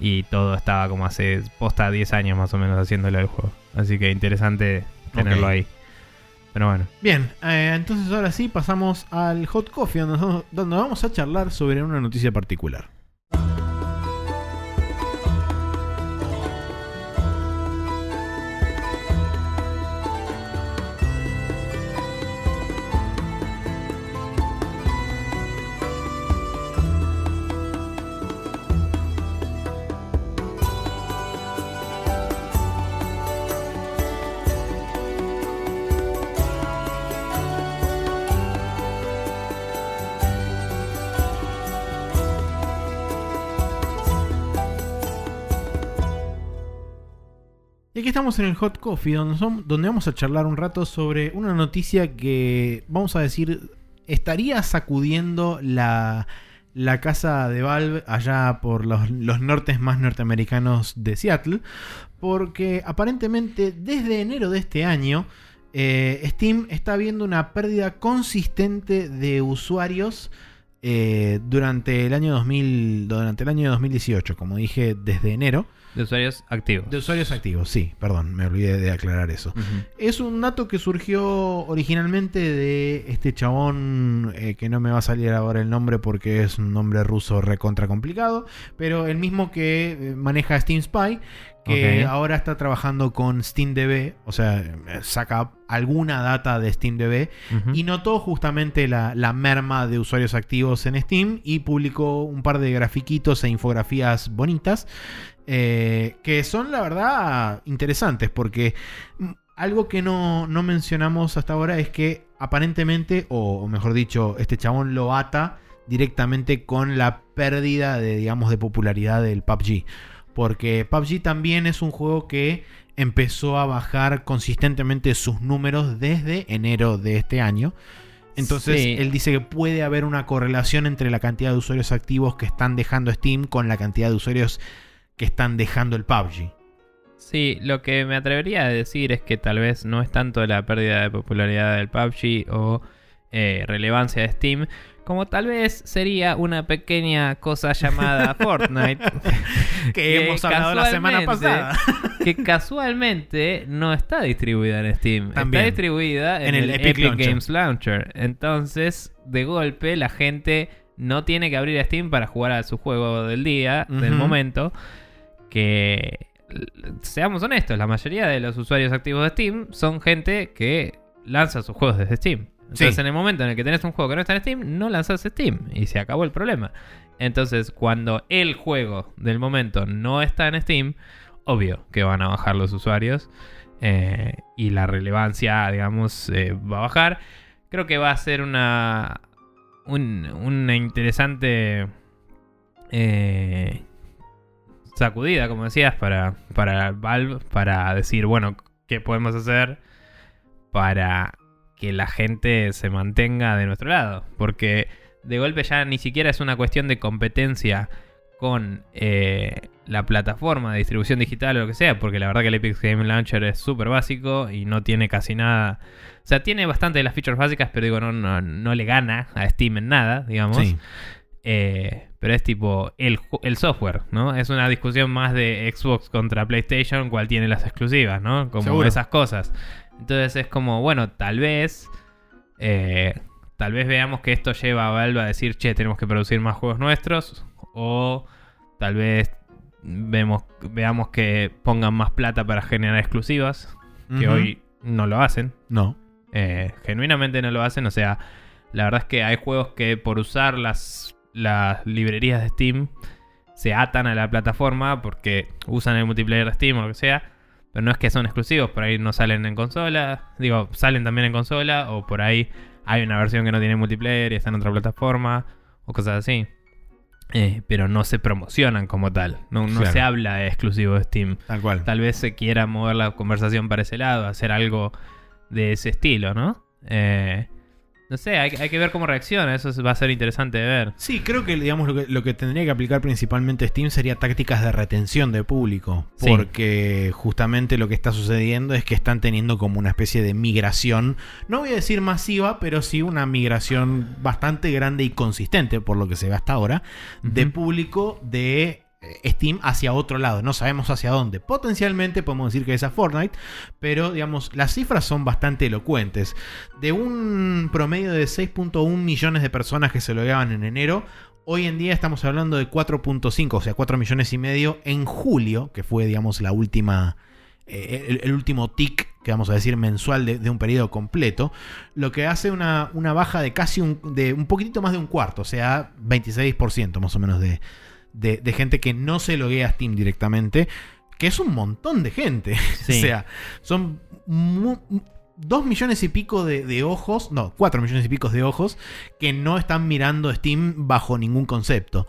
y todo estaba como hace posta 10 años más o menos haciéndolo el juego. Así que interesante tenerlo ahí. Pero bueno, Bien, eh, entonces ahora sí pasamos al Hot Coffee, donde, donde vamos a charlar sobre una noticia particular. Y aquí estamos en el Hot Coffee, donde, vamos a charlar un rato sobre una noticia que, vamos a decir, estaría sacudiendo la, la casa de Valve allá por los, los nortes más norteamericanos de Seattle, porque aparentemente desde enero de este año, eh, Steam está viendo una pérdida consistente de usuarios eh, durante el año 2000, durante el año 2018, como dije, desde enero. De usuarios activos. De usuarios activos, sí, perdón, me olvidé de aclarar eso. Es un dato que surgió originalmente de este chabón eh, que no me va a salir ahora el nombre porque es un nombre ruso recontra complicado, pero el mismo que eh, maneja Steam Spy, que ahora está trabajando con SteamDB, o sea, eh, saca alguna data de SteamDB y notó justamente la, la merma de usuarios activos en Steam y publicó un par de grafiquitos e infografías bonitas eh, que son la verdad interesantes porque algo que no, no mencionamos hasta ahora es que aparentemente, o, o mejor dicho, este chabón lo ata directamente con la pérdida de, digamos, de popularidad del PUBG. Porque PUBG también es un juego que empezó a bajar consistentemente sus números desde enero de este año. Entonces Sí. él dice que puede haber una correlación entre la cantidad de usuarios activos que están dejando Steam con la cantidad de usuarios que están dejando el PUBG. Sí, lo que me atrevería a decir es que tal vez no es tanto la pérdida de popularidad del PUBG o eh, relevancia de Steam, como tal vez sería una pequeña cosa llamada Fortnite. Que hemos hablado la semana pasada. que casualmente no está distribuida en Steam. También. Está distribuida en, En el el, Epic Epic, Launcher. Games Launcher. Entonces, de golpe, la gente no tiene que abrir Steam para jugar a su juego del día, del momento. Que, seamos honestos, la mayoría de los usuarios activos de Steam son gente que lanza sus juegos desde Steam. Entonces, Sí. en el momento en el que tenés un juego que no está en Steam, no lanzas Steam y se acabó el problema. Entonces, cuando el juego del momento no está en Steam, obvio que van a bajar los usuarios eh, y la relevancia, digamos, eh, va a bajar. Creo que va a ser una, un- una interesante eh, sacudida, como decías, para, para Valve, para decir, bueno, qué podemos hacer para que la gente se mantenga de nuestro lado. Porque de golpe ya ni siquiera es una cuestión de competencia con eh, la plataforma de distribución digital o lo que sea, porque la verdad que el Epic Game Launcher es súper básico y no tiene casi nada. O sea, tiene bastante de las features básicas, pero digo, no, no, no le gana a Steam en nada, digamos. Sí. Eh, pero es tipo el, el software, ¿no? Es una discusión más de Xbox contra PlayStation, cuál tiene las exclusivas, ¿no? Como Seguro. esas cosas. Entonces es como, bueno, tal vez. eh, tal vez veamos que esto lleva a Valve a decir, che, tenemos que producir más juegos nuestros. O tal vez vemos, veamos que pongan más plata para generar exclusivas. Que hoy no lo hacen. No. Eh, genuinamente no lo hacen. O sea, la verdad es que hay juegos que por usar las, las librerías de Steam se atan a la plataforma porque usan el multiplayer de Steam o lo que sea. Pero no es que son exclusivos, por ahí no salen en consola. Digo, salen también en consola. O por ahí hay una versión que no tiene multiplayer y está en otra plataforma. O cosas así. Eh, pero no se promocionan como tal. No, no Claro. se habla de exclusivo de Steam Tal cual. tal vez se quiera mover la conversación para ese lado, hacer algo de ese estilo, ¿no? Eh, no sé, hay, hay que ver cómo reacciona, eso va a ser interesante de ver. Sí, creo que digamos lo que, lo que tendría que aplicar principalmente Steam sería tácticas de retención de público. Sí. Porque justamente lo que está sucediendo es que están teniendo como una especie de migración, no voy a decir masiva, pero sí una migración bastante grande y consistente, por lo que se ve hasta ahora, de público de Steam hacia otro lado. No sabemos hacia dónde. Potencialmente podemos decir que es a Fortnite, pero digamos, las cifras son bastante elocuentes. De un promedio de 6.1 millones de personas que se logueaban en enero, hoy en día estamos hablando de 4.5, o sea, 4 millones y medio en julio, que fue, digamos, la última. eh, el, último tick, que vamos a decir, mensual de, de un periodo completo, lo que hace una, una baja de casi un, de un poquitito más de un cuarto, o sea, 26% más o menos de, de, de gente que no se loguea a Steam directamente, que es un montón de gente. Sí. o sea, son mu- dos millones y pico de, de ojos, no, cuatro millones y pico de ojos que no están mirando Steam bajo ningún concepto.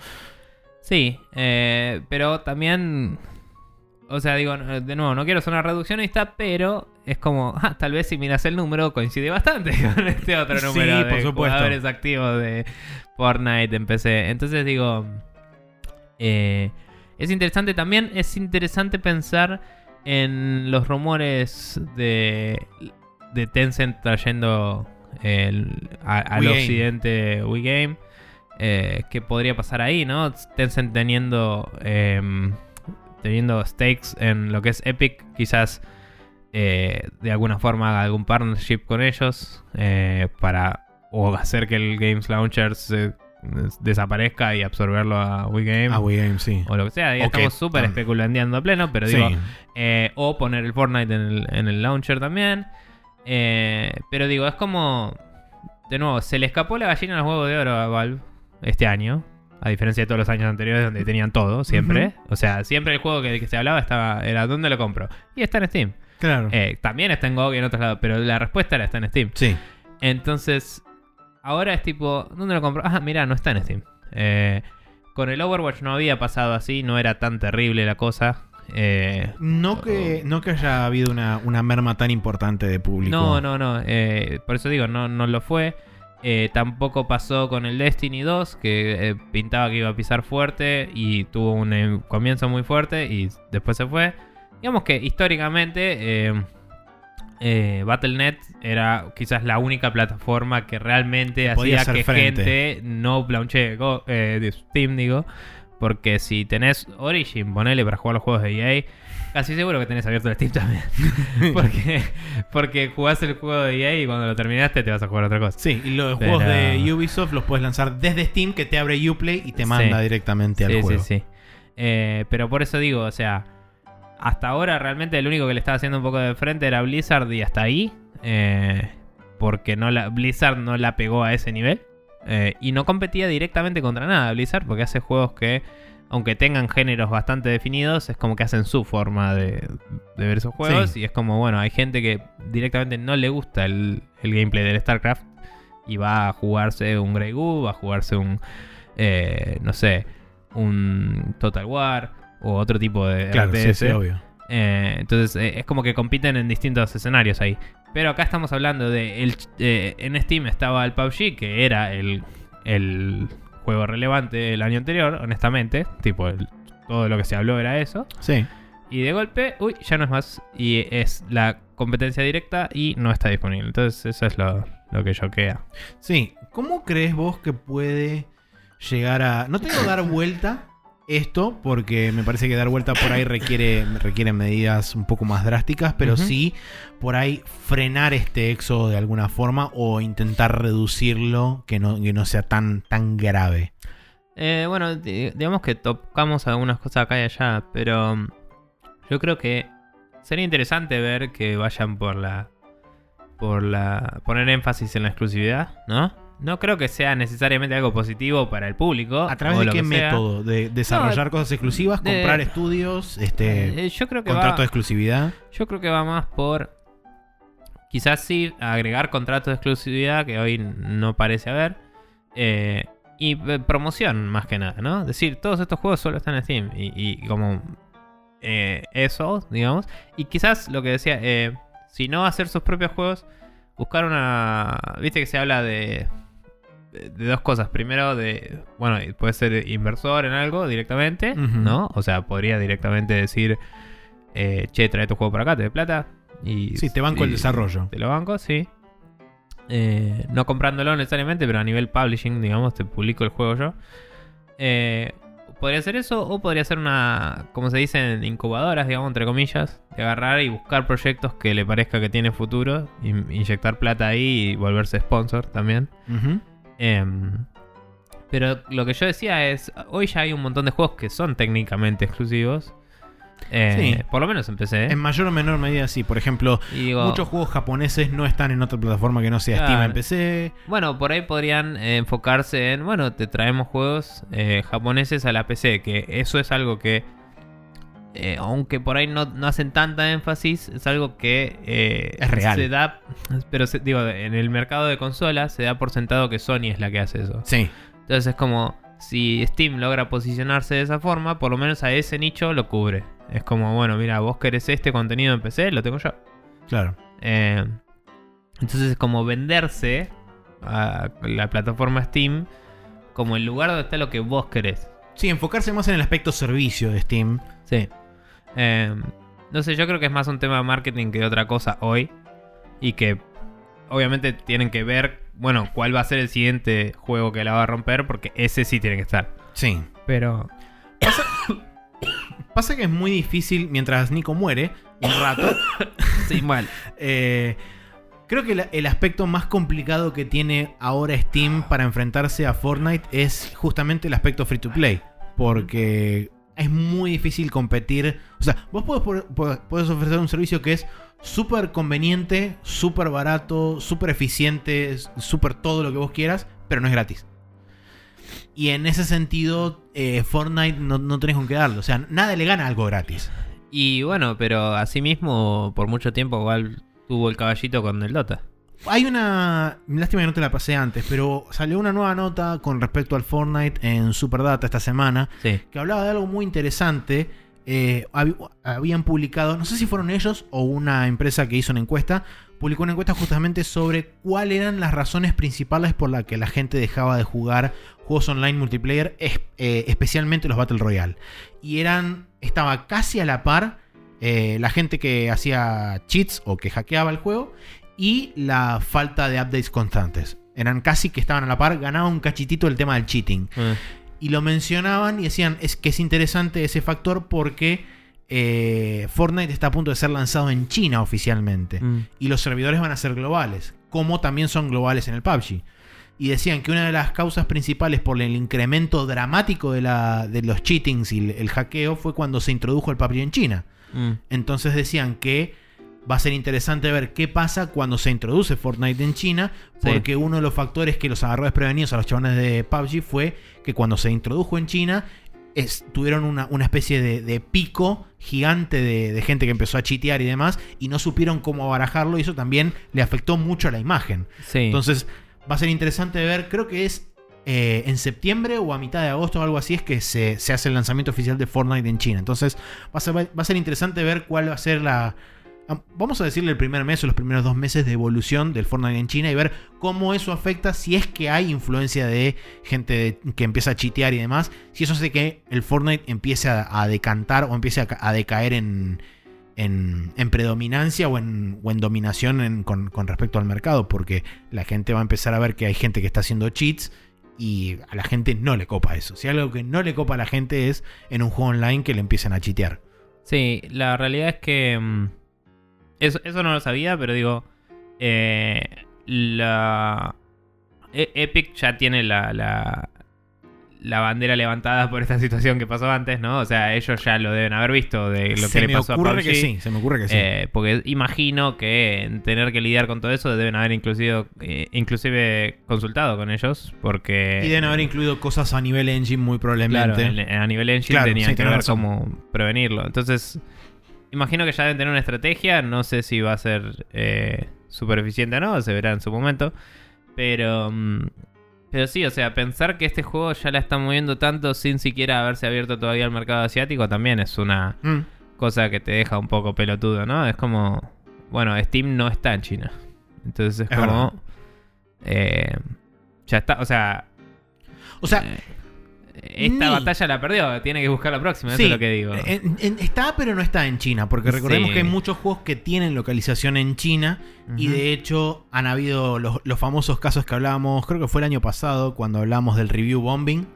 Sí, eh, pero también, o sea, digo, de nuevo, no quiero sonar reduccionista, pero es como, ah, tal vez si miras el número coincide bastante con este otro Sí, número por de supuesto. jugadores activos de Fortnite en PC. Entonces digo, eh, es interesante también, es interesante pensar en los rumores de, de Tencent trayendo el- a- al occidente Wii Game. Eh, ¿Qué podría pasar ahí, no? Tencent teniendo, em, teniendo stakes en lo que es Epic, quizás eh, de alguna forma haga algún partnership con ellos eh, para o hacer que el Games Launcher se- desaparezca y absorberlo a Wii Game. Ah, Wii Game, sí. O lo que sea, ahí O estamos súper ah. especulandeando a pleno, pero Sí. digo, eh, o poner el Fortnite en el, en el launcher también. Eh, pero digo, es como. De nuevo, se le escapó la gallina a los huevos de oro a Valve este año. A diferencia de todos los años anteriores donde tenían todo, siempre. O sea, siempre el juego que, que se hablaba estaba era ¿dónde lo compro? Y está en Steam. Claro. Eh, también está en GOG y en otros lados, pero la respuesta era está en Steam. sí. Entonces, ahora es tipo, ¿dónde lo compro? Ah, mira, no está en Steam. Eh, con el Overwatch no había pasado así, no era tan terrible la cosa. Eh, No que, no que haya habido una, una merma tan importante de público. no, no, no. eh, por eso digo, no, no lo fue. Eh, tampoco pasó con el Destiny 2, que pintaba que iba a pisar fuerte y tuvo un comienzo muy fuerte y después se fue. Digamos que históricamente eh, Battle.net era quizás la única plataforma que realmente hacía que frente. gente no launche Go- eh, de Steam, digo. Porque si tenés Origin, ponele para jugar los juegos de EA, casi seguro que tenés abierto el Steam también. porque, porque jugás el juego de EA y cuando lo terminaste te vas a jugar otra cosa. Sí, y los Pero- juegos de Ubisoft los puedes lanzar desde Steam, que te abre Uplay y te Sí. manda directamente al sí, juego. sí, sí. Eh, pero por eso digo, o sea, hasta ahora realmente el único que le estaba haciendo un poco de frente era Blizzard y hasta ahí. eh, porque no la, Blizzard no la pegó a ese nivel. eh, y no competía directamente contra nada Blizzard, porque hace juegos que, aunque tengan géneros bastante definidos, es como que hacen su forma de, de ver esos juegos. Sí. Y es como, bueno, hay gente que directamente no le gusta el, el gameplay del StarCraft y va a jugarse un Grey Goo, va a jugarse un, eh, no sé, un Total War o otro tipo de Claro, sí, RTS. sí, obvio. Eh, entonces eh, es como que compiten en distintos escenarios ahí. Pero acá estamos hablando de. El, eh, en Steam estaba el PUBG, que era el, el juego relevante el año anterior, honestamente. Tipo, el- todo lo que se habló era eso. Sí. Y de golpe, uy, ya no es más. Y es la competencia directa y no está disponible. Entonces, eso es lo, lo que yo queda. Sí. ¿Cómo crees vos que puede llegar a. No te digo dar vuelta esto, porque me parece que dar vuelta por ahí requiere, requiere medidas un poco más drásticas, pero sí por ahí frenar este éxodo de alguna forma o intentar reducirlo que no, que no sea tan, tan grave. Eh, bueno, di- digamos que tocamos algunas cosas acá y allá, pero mm, yo creo que sería interesante ver que vayan por la. por la. poner énfasis en la exclusividad, ¿no? No creo que sea necesariamente algo positivo para el público. ¿A través de qué que método? ¿De desarrollar No, cosas exclusivas? de- ¿Comprar estudios? Este, Eh, yo creo que ¿Contrato va, de exclusividad? Yo creo que va más por. Quizás sí agregar contratos de exclusividad que hoy no parece haber. eh, y eh, promoción más que nada, ¿no? Es decir, todos estos juegos solo están en Steam. Y, y como eh, eso, digamos. Y quizás lo que decía, eh, si no hacer sus propios juegos, buscar una... Viste que se habla de, de, de dos cosas. Primero de... Bueno, puede ser inversor en algo directamente. ¿no? O sea, podría directamente decir, eh, che, trae tu juego para acá, te doy plata. Y, Sí, te banco el desarrollo. Te lo banco, sí. Eh, no comprándolo necesariamente, pero a nivel publishing, digamos, te publico el juego yo. Eh, podría ser eso, o podría ser una, como se dice, en incubadoras, digamos, entre comillas, de agarrar y buscar proyectos que le parezca que tienen futuro, in- inyectar plata ahí y volverse sponsor también. Ujú. Em, pero lo que yo decía es, hoy ya hay un montón de juegos que son técnicamente exclusivos. Eh, Sí. Por lo menos empecé. En mayor o menor medida, sí. Por ejemplo, digo, muchos juegos japoneses no están en otra plataforma que no sea Steam Claro. en PC. Bueno, por ahí podrían eh, enfocarse en, bueno, te traemos juegos eh, japoneses a la PC, que eso es algo que, eh, aunque por ahí no, no hacen tanta énfasis, es algo que eh, Es real. se da, pero se- digo, en el mercado de consolas se da por sentado que Sony es la que hace eso. Sí. Entonces es como, si Steam logra posicionarse de esa forma, por lo menos a ese nicho lo cubre. Es como, bueno, mira, vos querés este contenido en PC, lo tengo yo. Claro. Eh, entonces es como venderse a la plataforma Steam como el lugar donde está lo que vos querés. Sí, enfocarse más en el aspecto servicio de Steam. Sí. Eh, no sé, yo creo que es más un tema de marketing que de otra cosa hoy. Y que obviamente tienen que ver, bueno, cuál va a ser el siguiente juego que la va a romper, porque ese sí tiene que estar. Sí. Pero... Pasa que es muy difícil mientras Nico muere un rato. Sí, mal. eh, creo que la- el aspecto más complicado que tiene ahora Steam para enfrentarse a Fortnite es justamente el aspecto free to play. Porque es muy difícil competir. O sea, vos podés, podés ofrecer un servicio que es súper conveniente, súper barato, súper eficiente, súper todo lo que vos quieras, pero no es gratis. Y en ese sentido, eh, Fortnite no, no tenés con qué darle. O sea, nada le gana algo gratis. Y bueno, pero asimismo, por mucho tiempo igual tuvo el caballito con el Dota. Hay una. Lástima que no te la pasé antes, pero salió una nueva nota con respecto al Fortnite en Superdata esta semana Sí. que hablaba de algo muy interesante. Eh, hab- habían publicado, no sé si fueron ellos o una empresa que hizo una encuesta, publicó una encuesta justamente sobre cuáles eran las razones principales por las que la gente dejaba de jugar juegos online multiplayer, es- eh, especialmente los Battle Royale. Y eran, estaba casi a la par eh, la gente que hacía cheats o que hackeaba el juego y la falta de updates constantes. Eran casi que estaban a la par, ganaba un cachitito el tema del cheating. Eh, Y lo mencionaban y decían es que es interesante ese factor porque eh, Fortnite está a punto de ser lanzado en China oficialmente. mm. Y los servidores van a ser globales, como también son globales en el PUBG. Y decían que una de las causas principales por el incremento dramático de, la, de los cheatings y el, el hackeo fue cuando se introdujo el PUBG en China. Mm. Entonces decían que va a ser interesante ver qué pasa cuando se introduce Fortnite en China, Sí. porque uno de los factores que los agarró desprevenidos a los chabones de PUBG fue que cuando se introdujo en China es- tuvieron una, una especie de, de pico gigante de, de gente que empezó a chitear y demás, y no supieron cómo barajarlo, y eso también le afectó mucho a la imagen. Sí. Entonces va a ser interesante ver, creo que es eh, en septiembre o a mitad de agosto o algo así es que se, se hace el lanzamiento oficial de Fortnite en China. Entonces va a, ser, va a ser interesante ver cuál va a ser la... Vamos a decirle el primer mes o los primeros dos meses de evolución del Fortnite en China y ver cómo eso afecta si es que hay influencia de gente que empieza a chitear y demás. Si eso hace que el Fortnite empiece a, decantar o empiece a, ca- a decaer en, en, predominancia o en, dominación con, con respecto al mercado. Porque la gente va a empezar a ver que hay gente que está haciendo cheats y a la gente no le copa eso. Si algo que no le copa a la gente es en un juego online que le empiecen a chitear. Sí, la realidad es que. Eso, eso no lo sabía, pero digo. eh, la. E- Epic ya tiene la, la. la bandera levantada por esta situación que pasó antes, ¿no? O sea, ellos ya lo deben haber visto de lo se que me le pasó a ocurre PUBG. que sí, se me ocurre que sí. Eh, porque imagino que en tener que lidiar con todo eso deben haber inclusive, eh, inclusive consultado con ellos. Porque. y deben haber incluido cosas a nivel engine muy probablemente. en- a nivel engine Claro, tenían sí, que ver razón. cómo prevenirlo. Entonces, imagino que ya deben tener una estrategia. No sé si va a ser eh, súper eficiente o no, se verá en su momento. Pero, mm, pero sí, o sea, pensar que este juego ya la está moviendo tanto sin siquiera haberse abierto todavía al mercado asiático también es una Mm. cosa que te deja un poco pelotudo, ¿no? Es como, bueno, Steam no está en China. Entonces es, Es como... eh, ya está, o sea... O sea, eh, esta ni- batalla la perdió, tiene que buscar la próxima, Sí, eso es lo que digo. en- en- está, pero no está en China. Porque recordemos Sí. que hay muchos juegos que tienen localización en China. Y de hecho, han habido los, los famosos casos que hablábamos, creo que fue el año pasado, cuando hablamos del review bombing.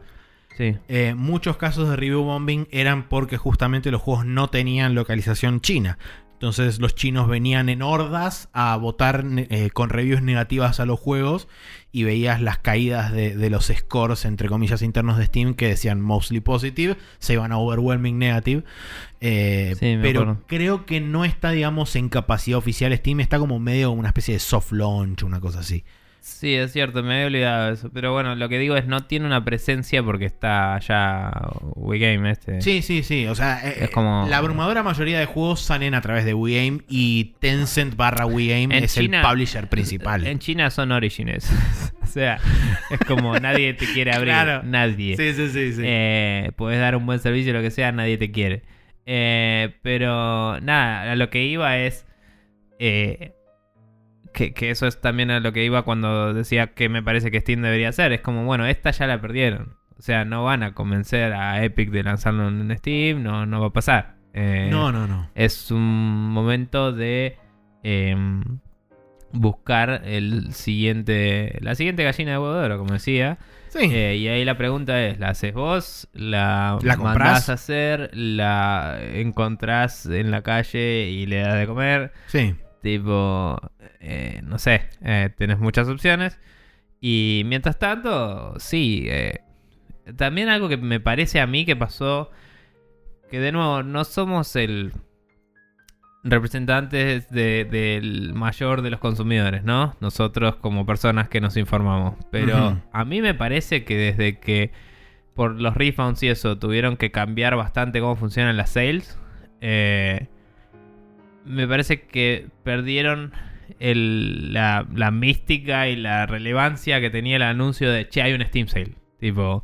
Sí. Eh, muchos casos de review bombing eran porque justamente los juegos no tenían localización china. Entonces los chinos venían en hordas a votar eh, con reviews negativas a los juegos y veías las caídas de, de los scores, entre comillas, internos de Steam que decían mostly positive, se iban a overwhelming negative. Eh, Sí, pero acuerdo. creo que no está, digamos, en capacidad oficial Steam, está como medio una especie de soft launch, una cosa así. Sí, es cierto, me había olvidado de eso. Pero bueno, lo que digo es no tiene una presencia porque está allá WeGame este. Sí, sí, sí. O sea, eh, Es como- la abrumadora mayoría de juegos salen a través de WeGame y Tencent barra WeGame es China- el publisher principal. En China son Origins. o sea, es como nadie te quiere abrir. Claro. Nadie. sí, sí, sí. sí. Eh, puedes dar un buen servicio, lo que sea, nadie te quiere. Eh, pero nada, a lo que iba es. eh, que, que eso es también a lo que iba cuando decía que me parece que Steam debería hacer. Es como, bueno, esta ya la perdieron. O sea, no van a convencer a Epic de lanzarlo en Steam, no, no va a pasar. Eh, no, no, no. es un momento de em, buscar el siguiente, la siguiente gallina de huevo de oro, como decía. Sí. Eh, y ahí la pregunta es, ¿la haces vos? ¿La, ¿La mandás a hacer? ¿La encontrás en la calle y le das de comer? sí. Tipo, eh, no sé, eh, tenés muchas opciones. Y mientras tanto, sí. eh, también algo que me parece a mí que pasó, que de nuevo, no somos el representantes de- del mayor de los consumidores, ¿no? Nosotros como personas que nos informamos. Pero a mí me parece que desde que por los refunds y eso tuvieron que cambiar bastante cómo funcionan las sales, eh, me parece que perdieron la, mística y la relevancia que tenía el anuncio de, che, hay un Steam Sale. Tipo,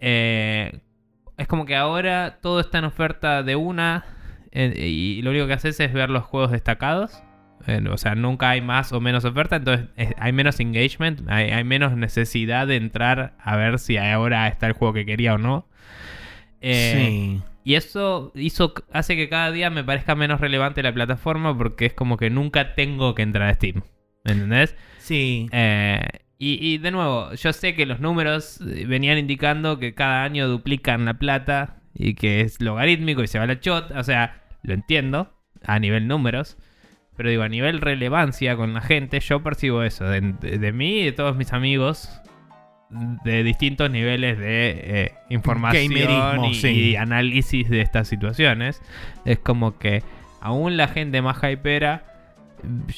eh, es como que ahora todo está en oferta de una y lo único que haces es ver los juegos destacados. O sea, nunca hay más o menos oferta, entonces eh, hay menos engagement, hay, hay menos necesidad de entrar a ver si ahora está el juego que quería o no. Eh, sí. Y eso hizo, hace que cada día me parezca menos relevante la plataforma porque es como que nunca tengo que entrar a Steam. ¿Me entendés? Sí. Eh, y, y de nuevo, yo sé que los números eh, venían indicando que cada año duplican la plata y que es logarítmico y se va la chot. O sea, lo entiendo a nivel números. Pero digo, a nivel relevancia con la gente, yo percibo eso. De, de- de mí y de todos mis amigos de distintos niveles de eh, información y, sí. y análisis de estas situaciones. Es como que aún la gente más hypera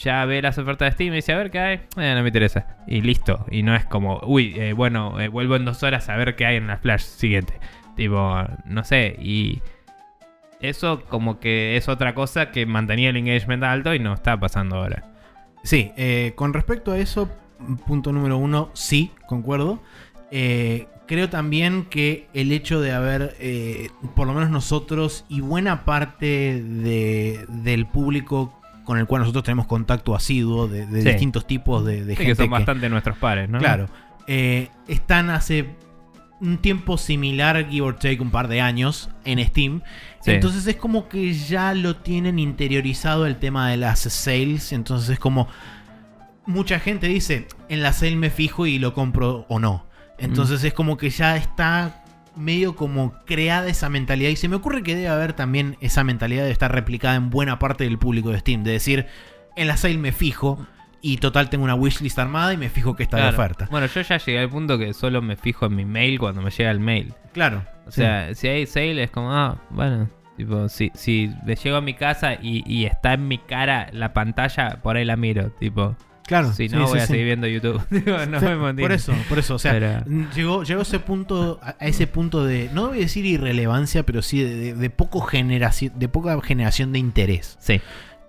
ya ve las ofertas de Steam y dice, a ver qué hay, Eh, no me interesa. Y listo. Y no es como, uy, eh, bueno, vuelvo en dos horas a ver qué hay en la flash siguiente. Tipo, no sé. Y eso como que es otra cosa que mantenía el engagement alto y no está pasando ahora. Sí, con respecto a eso, punto número uno, sí, concuerdo. Eh, creo también que el hecho de haber, eh, por lo menos nosotros y buena parte de- del público con el cual nosotros tenemos contacto asiduo, de, de Sí. distintos tipos de, de Sí, gente que son que- bastante nuestros pares, ¿no? Claro. Eh, están hace un tiempo similar, give or take, un par de años en Steam. Sí. Entonces es como que ya lo tienen interiorizado el tema de las sales. Entonces es como. Mucha gente dice: En la sale me fijo y lo compro o no. Entonces es como que ya está medio como creada esa mentalidad. Y se me ocurre que debe haber también esa mentalidad de estar replicada en buena parte del público de Steam. De decir: En la sale me fijo. Y total tengo una wishlist armada y me fijo que está de oferta. Bueno, yo ya llegué al punto que solo me fijo en mi mail cuando me llega el mail. Claro. O sea, si hay sale es como, ah, bueno, tipo, si, si le llego a mi casa y, y está en mi cara la pantalla, por ahí la miro, tipo. Claro. Si no, sí, voy a seguir viendo YouTube. Digo, no me por eso, por eso, o sea, Pero- llegó, llegó ese punto, a a ese punto de, no voy a decir irrelevancia, pero sí de, de- de poco generación, de poca generación de interés. Sí.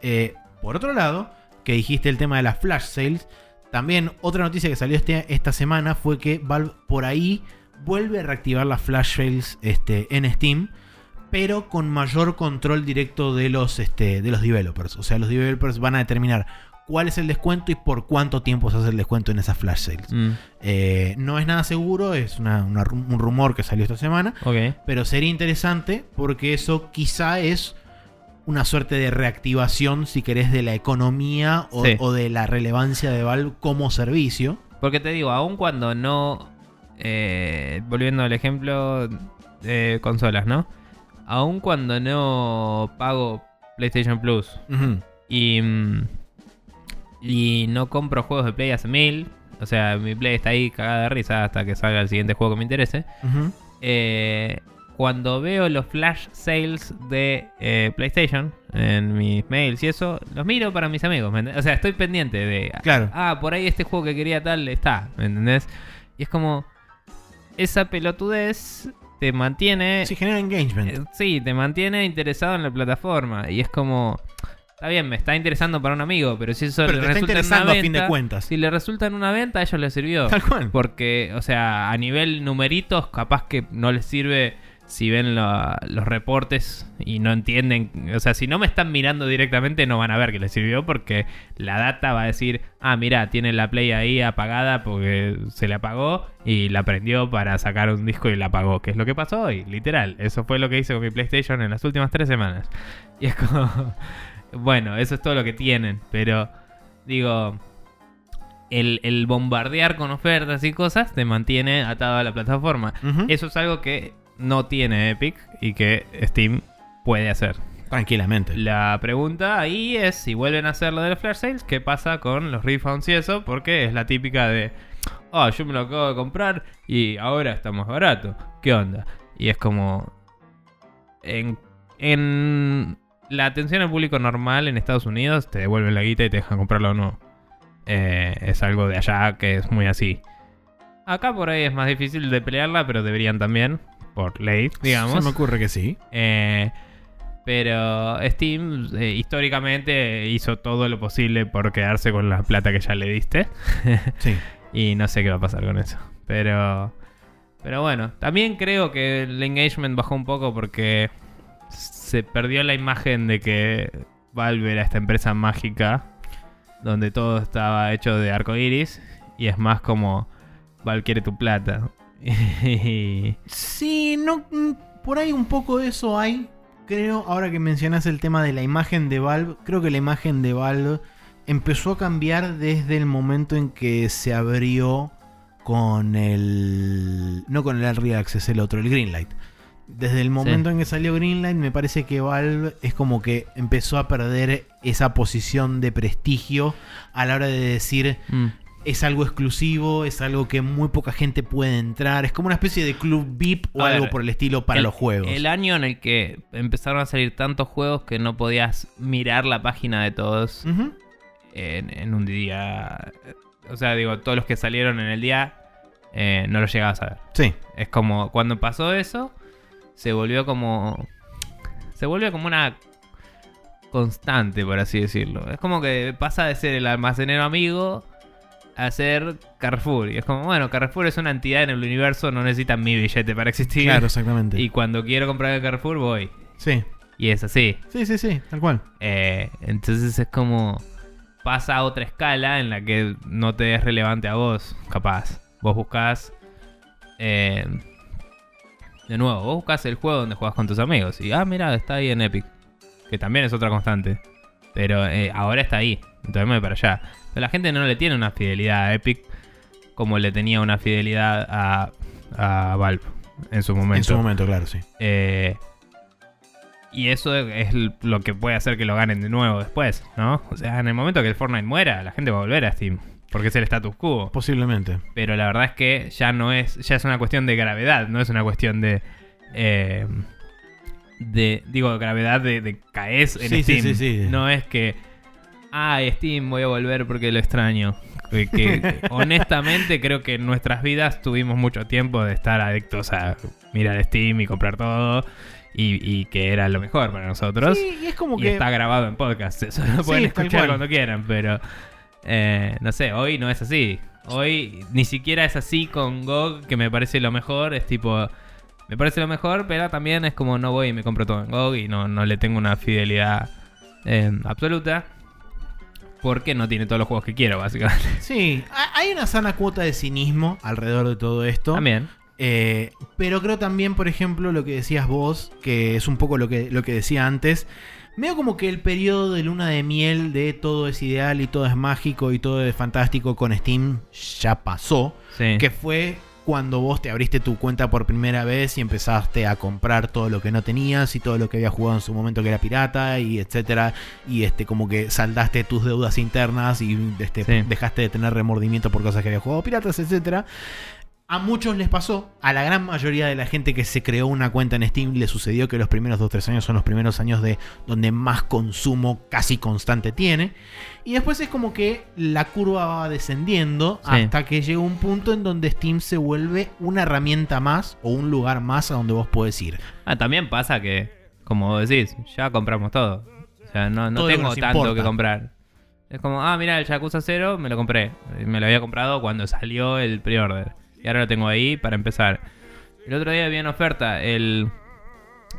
Eh, por otro lado, que dijiste el tema de las flash sales, también otra noticia que salió este, esta semana fue que Valve por ahí vuelve a reactivar las flash sales este, en Steam, pero con mayor control directo de los, este, de los developers. O sea, los developers van a determinar cuál es el descuento y por cuánto tiempo se hace el descuento en esas flash sales. Mm, Eh, no es nada seguro, es una- una ru- un rumor que salió esta semana, pero sería interesante porque eso quizá es una suerte de reactivación, si querés, de la economía o, Sí. o de la relevancia de Valve como servicio. Porque te digo, aun cuando no. eh, volviendo al ejemplo de consolas, ¿no? Aun cuando no pago PlayStation Plus y. mm, y no compro juegos de Play hace mil. O sea, mi Play está ahí cagada de risa hasta que salga el siguiente juego que me interese. Eh, cuando veo los flash sales de eh, PlayStation en mis mails y eso, los miro para mis amigos. O sea, estoy pendiente de. Claro. Ah, por ahí este juego que quería tal está. ¿Me entendés? Y es como. Esa pelotudez te mantiene. Sí, genera engagement. eh, sí, te mantiene interesado en la plataforma. Y es como. Está bien, me está interesando para un amigo, pero si eso Pero le te está resulta en una interesando a fin de venta, cuentas. Si le resulta en una venta, a ellos les sirvió. Tal cual. Porque, o sea, a nivel numeritos, capaz que no les sirve si ven la- los reportes y no entienden. O sea, si no me están mirando directamente, no van a ver que les sirvió porque la data va a decir, ah, mira, tiene la play ahí apagada porque se le apagó y la prendió para sacar un disco y la apagó. Que es lo que pasó hoy, literal. Eso fue lo que hice con mi PlayStation en las últimas tres semanas. Y es como, bueno, eso es todo lo que tienen, pero digo el, el bombardear con ofertas y cosas te mantiene atado a la plataforma. Eso es algo que no tiene Epic y que Steam puede hacer. Tranquilamente. La pregunta ahí es si vuelven a hacer lo de los flash sales, ¿qué pasa con los refunds y eso? Porque es la típica de, ah, yo me lo acabo de comprar y ahora está más barato. ¿Qué onda? Y es como, en, en la atención al público normal en Estados Unidos te devuelven la guita y te dejan comprarlo o no. Eh, es algo de allá que es muy así. Acá por ahí es más difícil de pelearla, pero deberían también, por ley, digamos. Se me ocurre que sí. Eh, pero Steam eh, históricamente hizo todo lo posible por quedarse con la plata que ya le diste. Sí. y no sé qué va a pasar con eso. Pero, pero bueno, también creo que el engagement bajó un poco porque se perdió la imagen de que Valve era esta empresa mágica donde todo estaba hecho de arco iris y es más como Valve quiere tu plata. Sí, no, mm, por ahí un poco de eso hay. Creo, ahora que mencionas el tema de la imagen de Valve, creo que la imagen de Valve empezó a cambiar desde el momento en que se abrió con el... No con el Early Access, el otro, el Greenlight. Desde el momento en que salió Greenlight, me parece que Valve es como que empezó a perder esa posición de prestigio a la hora de decir Mm. es algo exclusivo, es algo que muy poca gente puede entrar. Es como una especie de club VIP o A ver, algo por el estilo para el- los juegos. El año en el que empezaron a salir tantos juegos que no podías mirar la página de todos en, en un día. O sea, digo, todos los que salieron en el día eh, no los llegabas a ver. Sí, Es como cuando pasó eso, se volvió como. Se volvió como una constante, por así decirlo. Es como que pasa de ser el almacenero amigo hacer Carrefour. Y es como, bueno, Carrefour es una entidad en el universo, no necesita mi billete para existir. Claro, exactamente. Y cuando quiero comprar el Carrefour, voy. Sí, Y es así. sí, sí, sí, tal cual. Eh, entonces es como pasa a otra escala en la que no te es relevante a vos, capaz. Vos buscás... eh, de nuevo, vos buscás el juego donde jugás con tus amigos. Y, ah, mira, está ahí en Epic. Que también es otra constante. Pero eh, ahora está ahí. Entonces me voy para allá. Pero la gente no le tiene una fidelidad a Epic como le tenía una fidelidad a, a Valve en su momento. En su momento, claro, sí. Eh, y eso es lo que puede hacer que lo ganen de nuevo después, ¿no? O sea, en el momento que el Fortnite muera, la gente va a volver a Steam. Porque es el status quo. Posiblemente. Pero la verdad es que ya no es. Ya es una cuestión de gravedad, no es una cuestión de. eh, de. Digo, gravedad de, de caes en Sí, sí, Steam. sí, sí. No es que. Ay, Steam, voy a volver porque lo extraño. Que, que, honestamente creo que en nuestras vidas tuvimos mucho tiempo de estar adictos a mirar Steam y comprar todo. Y, y que era lo mejor para nosotros. Sí, y es como y que. está grabado en podcast. Eso lo pueden escuchar cuando quieran, pero eh, no sé, hoy no es así. Hoy ni siquiera es así con GOG, que me parece lo mejor. Es tipo, me parece lo mejor, pero también es como no voy y me compro todo en GOG y no, no le tengo una fidelidad eh, absoluta. Porque no tiene todos los juegos que quiero, básicamente. Sí, ha- hay una sana cuota de cinismo alrededor de todo esto. También. Eh, pero creo también, por ejemplo, lo que decías vos, que es un poco lo que, lo que decía antes. Medio como que el periodo de luna de miel de todo es ideal y todo es mágico y todo es fantástico con Steam ya pasó. Sí. Que fue cuando vos te abriste tu cuenta por primera vez y empezaste a comprar todo lo que no tenías y todo lo que había jugado en su momento que era pirata y etcétera. Y este como que saldaste tus deudas internas y este, Sí. dejaste de tener remordimiento por cosas que había jugado piratas, etcétera. A muchos les pasó, a la gran mayoría de la gente que se creó una cuenta en Steam le sucedió que los primeros 2-3 años son los primeros años de donde más consumo casi constante tiene. Y después es como que la curva va descendiendo Sí. hasta que llega un punto en donde Steam se vuelve una herramienta más o un lugar más a donde vos podés ir. Ah, también pasa que, como vos decís, ya compramos todo. O sea, no, Todo tengo tanto importa. que comprar. Es como, ah, mira, el Yakuza 0 me lo compré. Me lo había comprado cuando salió el pre-order. Y ahora lo tengo ahí para empezar. El otro día había en oferta el,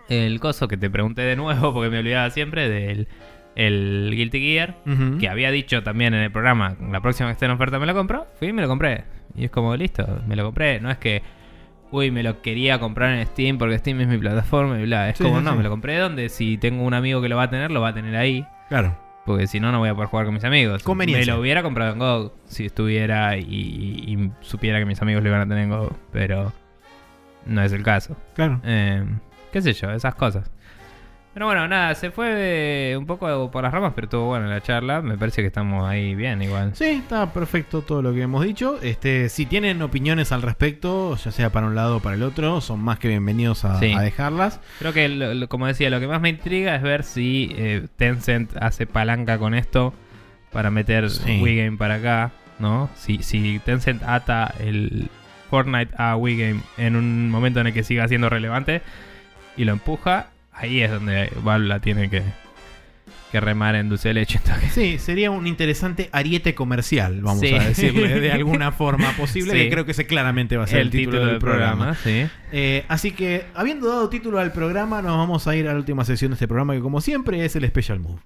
el coso que te pregunté de nuevo porque me olvidaba siempre del el Guilty Gear. Que había dicho también en el programa, la próxima que esté en oferta me lo compro. Fui y me lo compré. Y es como, listo, me lo compré. No es que, uy, me lo quería comprar en Steam porque Steam es mi plataforma y bla. Es Sí, como, sí, no, sí. me lo compré donde si tengo un amigo que lo va a tener, lo va a tener ahí. Claro. Porque si no, no voy a poder jugar con mis amigos. Me lo hubiera comprado en GOG si estuviera y, y supiera que mis amigos lo iban a tener en GOG. Pero no es el caso. Claro. Eh, qué sé yo, esas cosas. Pero bueno, nada, se fue de- un poco por las ramas, pero estuvo buena la charla. Me parece que estamos ahí bien igual. Sí, está perfecto todo lo que hemos dicho. Este, si tienen opiniones al respecto, ya sea para un lado o para el otro, son más que bienvenidos a, Sí. a dejarlas. Creo que, lo- lo- como decía, lo que más me intriga es ver si eh, Tencent hace palanca con esto para meter Sí. Wii Game para acá, ¿no? Si, si Tencent ata el Fortnite a Wii Game en un momento en el que siga siendo relevante y lo empuja, ahí es donde Valve la tiene que, que remar en dulce de leche. Entonces, Sí, sería un interesante ariete comercial, vamos Sí. a decirle de alguna forma posible, Sí. que creo que ese claramente va a ser el, título, del programa. sí. Eh, así que, habiendo dado título al programa, nos vamos a ir a la última sección de este programa, que como siempre es el Special Move.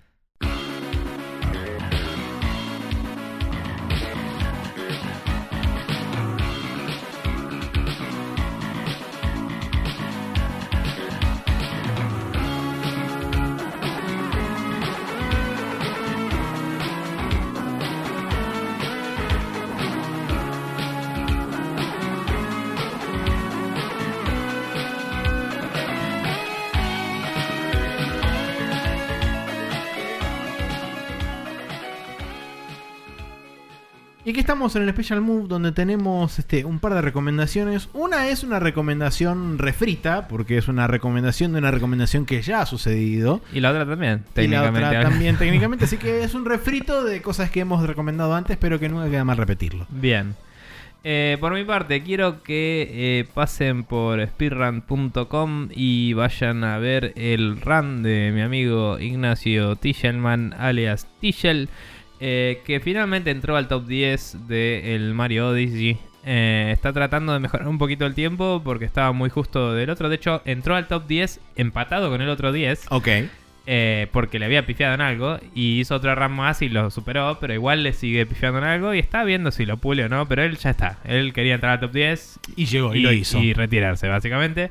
Y aquí estamos en el Special Move donde tenemos este, un par de recomendaciones. Una es una recomendación refrita, porque es una recomendación de una recomendación que ya ha sucedido. Y la otra también, Y la técnicamente. otra también técnicamente, así que es un refrito de cosas que hemos recomendado antes, pero que nunca queda mal repetirlo. Bien. Eh, por mi parte, quiero que eh, pasen por speedrun.com y vayan a ver el run de mi amigo Ignacio Tischelman, alias Tischel, eh, que finalmente entró al top 10 del Mario Odyssey. Eh, está tratando de mejorar un poquito el tiempo porque estaba muy justo del otro. De hecho, entró al top 10 empatado con el otro 10. Ok. eh, porque le había pifiado en algo y hizo otra RAM más y lo superó, pero igual le sigue pifiando en algo y está viendo si lo pule o no, pero él ya está. Él quería entrar al top 10 Y llegó, y, lo hizo. y retirarse, básicamente.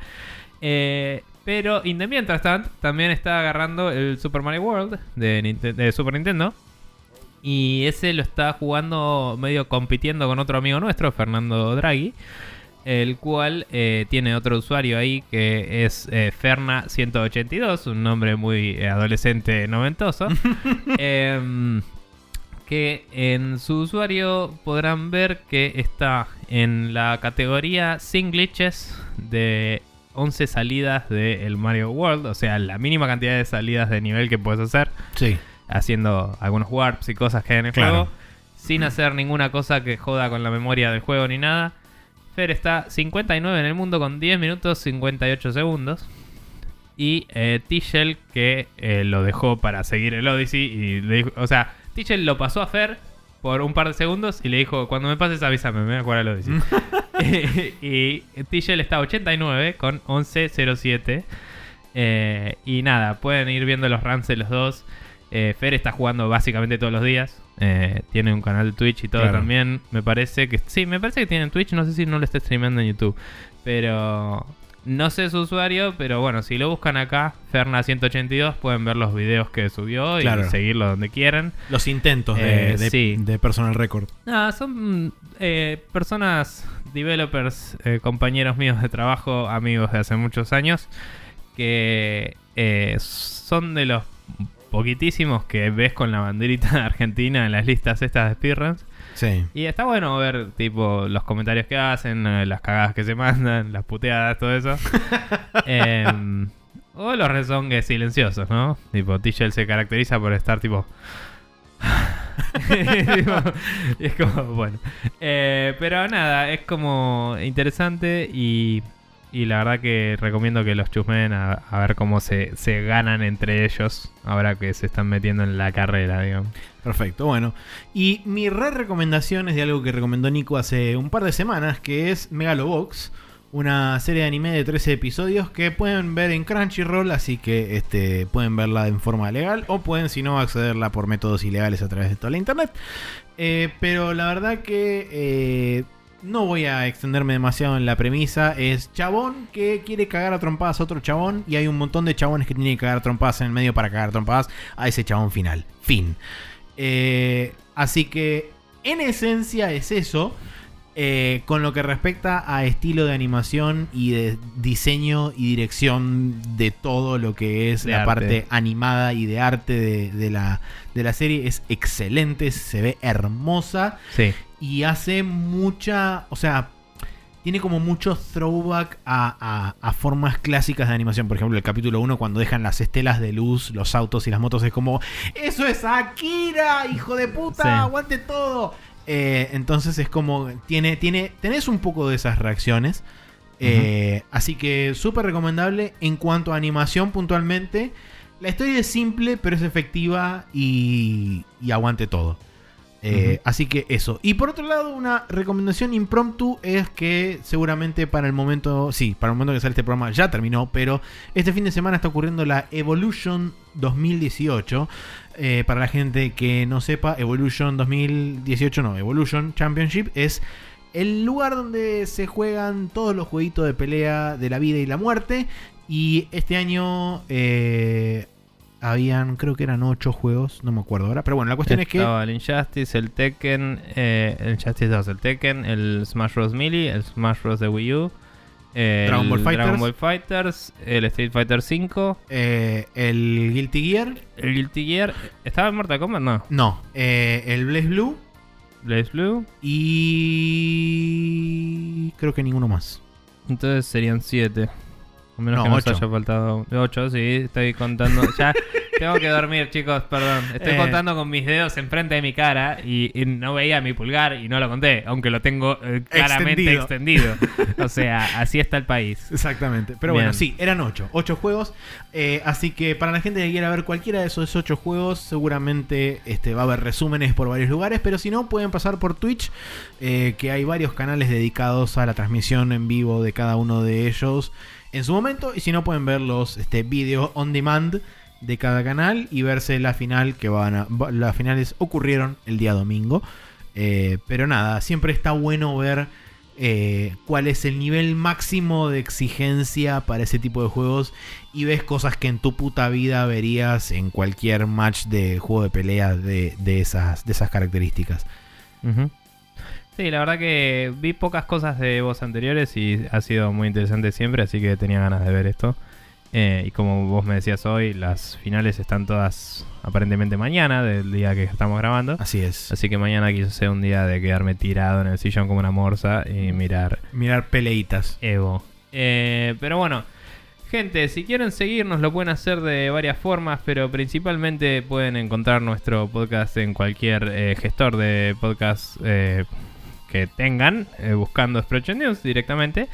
Eh, pero in the mientras tanto, también está agarrando el Super Mario World de, de Super Nintendo. Y ese lo está jugando medio compitiendo con otro amigo nuestro, Fernando Draghi. El cual eh, tiene otro usuario ahí que es eh, Ferna182, un nombre muy eh, adolescente noventoso. Em, que en su usuario podrán ver que está en la categoría sin glitches de 11 salidas del Mario World, o sea, la mínima cantidad de salidas de nivel que puedes hacer, Sí. Haciendo algunos warps y cosas que hay en el Claro. juego, sin hacer ninguna cosa que joda con la memoria del juego ni nada. Fer está 59 en el mundo con 10 minutos 58 segundos. Y eh, Tischel, que eh, lo dejó para seguir el Odyssey. Y le dijo, o sea, Tischel lo pasó a Fer por un par de segundos y le dijo: Cuando me pases, avísame, me voy a jugar al Odyssey. y Tischel está 89 con 11.07. Eh, y nada, pueden ir viendo los runs de los dos. Eh, Fer está jugando básicamente todos los días. Eh, tiene un canal de Twitch y todo Claro. también. Me parece que. Sí, me parece que tiene Twitch. No sé si no lo está streamando en YouTube. Pero. No sé su usuario, pero bueno, si lo buscan acá, Ferna182, pueden ver los videos que subió y seguirlo donde quieran. Los intentos de, Eh, de- sí. de Personal Record. Nada, son personas, developers, compañeros míos de trabajo, amigos de hace muchos años, que son de los poquitísimos que ves con la banderita de Argentina en las listas estas de speedruns. Sí. Y está bueno ver, tipo, los comentarios que hacen, eh, las cagadas que se mandan, las puteadas, todo eso. Em, o los rezongues silenciosos, ¿no? Tipo, Tichel se caracteriza por estar, tipo... Tipo, y es como, bueno. Eh, pero nada, es como interesante y, y la verdad que recomiendo que los chusmen a, ver cómo se, se ganan entre ellos ahora que se están metiendo en la carrera, digamos. Perfecto, bueno. Y mi re recomendación es de algo que recomendó Nico hace un par de semanas, que es Megalobox, una serie de anime de 13 episodios que pueden ver en Crunchyroll, así que este, pueden verla en forma legal o pueden, si no, accederla por métodos ilegales a través de toda la internet. Eh, pero la verdad que eh, no voy a extenderme demasiado en la premisa. Es chabón que quiere cagar a trompadas a otro chabón y hay un montón de chabones que tienen que cagar a trompadas en el medio para cagar a trompadas a ese chabón final. Fin. Eh, así que en esencia es eso. Eh, con lo que respecta a estilo de animación y de diseño y dirección de todo lo que es De la arte. parte animada y de arte de, de la, de la serie es excelente, se ve hermosa Sí. Y hace mucha, o sea, tiene como mucho throwback a, a- a formas clásicas de animación. Por ejemplo, el capítulo 1 cuando dejan las estelas de luz, los autos y las motos es como, eso es Akira, hijo de puta, Sí. aguante todo. Eh, entonces es como, tiene, tiene, tenés un poco de esas reacciones. Eh, Así que súper recomendable en cuanto a animación puntualmente. La historia es simple, pero es efectiva y, y aguante todo. Eh. Así que eso. Y por otro lado, una recomendación impromptu es que seguramente para el momento, sí, para el momento que sale este programa ya terminó, pero este fin de semana está ocurriendo la Evolution 2018. Eh, para la gente que no sepa, Evolution 2018 no, Evolution Championship es el lugar donde se juegan todos los jueguitos de pelea de la vida y la muerte. Y este año eh, habían, creo que eran 8 juegos, no me acuerdo ahora. Pero bueno, la cuestión es que... El Injustice, el Tekken, eh, el Injustice 2, el Tekken, el Smash Bros. Melee, el Smash Bros. de Wii U, el Dragon Ball Fighters. Dragon Ball Fighters, el Street Fighter 5, eh, el Guilty Gear, el Guilty Gear. ¿Estaba en Mortal Kombat? No. no, eh, el Blaze Blue Blaze Blue. y creo que ninguno más. Entonces serían 7. A menos No, que nos ocho. haya faltado 8, sí, estoy contando. Ya, Tengo que dormir, chicos, perdón. Estoy Eh. contando con mis dedos enfrente de mi cara y, y no veía mi pulgar y no lo conté, aunque lo tengo eh, claramente extendido. O sea, así está el país. Exactamente. Pero Bien. bueno, sí, eran ocho. Ocho juegos. Eh, así que para la gente que quiera ver cualquiera de esos ocho juegos, seguramente este, va a haber resúmenes por varios lugares. Pero si no, pueden pasar por Twitch, que hay varios canales dedicados a la transmisión en vivo de cada uno de ellos en su momento. Y si no, pueden ver los este, videos on demand de cada canal y verse la final que van a. Las finales ocurrieron el día domingo. Eh, pero nada, siempre está bueno ver eh, cuál es el nivel máximo de exigencia para ese tipo de juegos y ves cosas que en tu puta vida verías en cualquier match de juego de pelea de, de esas, de esas características. Sí, la verdad que vi pocas cosas de vos anteriores y ha sido muy interesante siempre, así que tenía ganas de ver esto. Eh, y como vos me decías hoy, las finales están todas aparentemente mañana, del día que estamos grabando. Así es. Así que mañana quiso ser un día de quedarme tirado en el sillón como una morsa y mirar Mirar peleitas. Evo. Eh, pero bueno, gente, si quieren seguirnos lo pueden hacer de varias formas, pero principalmente pueden encontrar nuestro podcast en cualquier eh, gestor de podcast eh, que tengan, eh, buscando Spreadshot News directamente.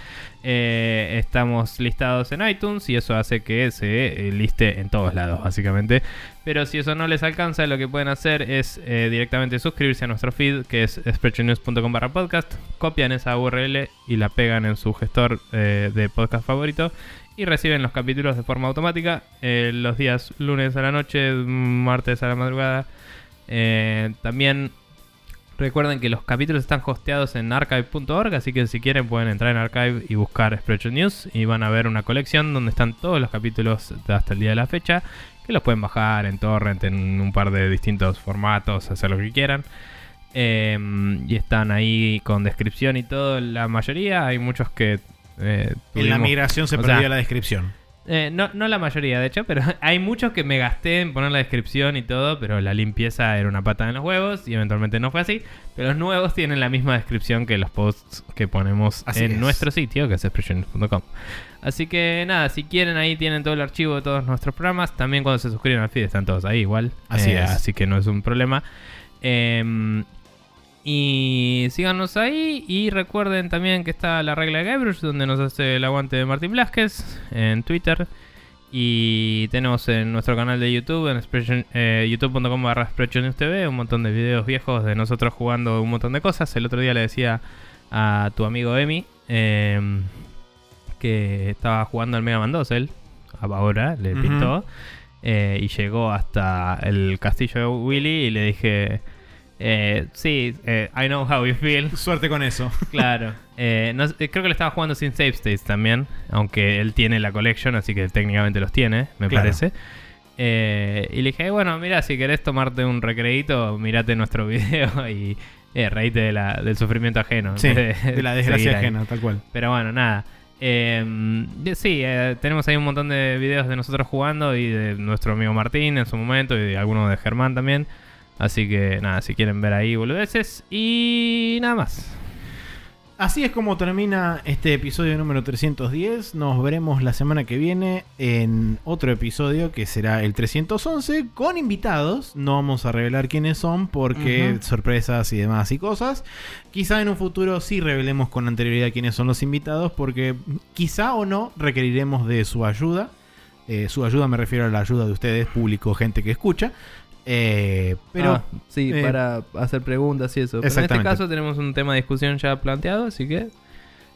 Eh, estamos listados en iTunes y eso hace que se eh, liste en todos lados, básicamente. Pero si eso no les alcanza, lo que pueden hacer es directamente suscribirse a nuestro feed, que es spreadshotnews.com barra podcast. Copian esa URL y la pegan en su gestor de podcast favorito. Y reciben los capítulos de forma automática los días lunes a la noche, martes a la madrugada. También recuerden que los capítulos están hosteados en archive.org, así que si quieren pueden entrar en archive y buscar Spreadshot News y van a ver una colección donde están todos los capítulos hasta el día de la fecha, que los pueden bajar en torrent en un par de distintos formatos, hacer lo que quieran. Eh, y están ahí con descripción y todo, la mayoría, hay muchos que... eh, En la migración se perdió sea, la descripción. Eh, no, no la mayoría, de hecho, pero hay muchos que me gasté en poner la descripción y todo, pero la limpieza era una patada en los huevos y eventualmente no fue así. Pero los nuevos tienen la misma descripción que los posts que ponemos Así en es. nuestro sitio, que es expressions.com. Así que nada, si quieren ahí tienen todo el archivo de todos nuestros programas. También cuando se suscriben al feed están todos ahí igual. Así Eh, es. Así que no es un problema. Em, y síganos ahí. Y recuerden también que está la regla de Guybrush, donde nos hace el aguante de Martín Blasquez en Twitter. Y tenemos en nuestro canal de YouTube, en eh, youtube.com barra TV, un montón de videos viejos de nosotros jugando un montón de cosas. El otro día le decía a tu amigo Emi em, que estaba jugando al Mega Man 2 él. Ahora le pintó. eh, y llegó hasta el castillo de Willy y le dije... Eh, sí, eh, I know how you feel. Suerte con eso. Claro. Eh, no creo que le estaba jugando sin save states también. Aunque él tiene la collection, así que técnicamente los tiene, me Claro. parece. Eh, y le dije, bueno, mira, si querés tomarte un recreito, mirate nuestro video y eh, reíte de la- del sufrimiento ajeno. en Sí, de la desgracia ajena, tal cual. Pero bueno, nada. Eh, de- sí, eh, tenemos ahí un montón de videos de nosotros jugando y de nuestro amigo Martín en su momento y de algunos de Germán también. Así que nada, si quieren ver ahí boludeces y nada más. Así es como termina este episodio número 310. Nos veremos la semana que viene en otro episodio que será el 311 con invitados. No vamos a revelar quiénes son porque sorpresas y demás y cosas. Quizá en un futuro sí revelemos con anterioridad quiénes son los invitados porque quizá o no requeriremos de su ayuda. Eh, su ayuda me refiero a la ayuda de ustedes, público, gente que escucha. Eh, pero Ah, sí, eh, para hacer preguntas y eso. Pero en este caso tenemos un tema de discusión ya planteado, así que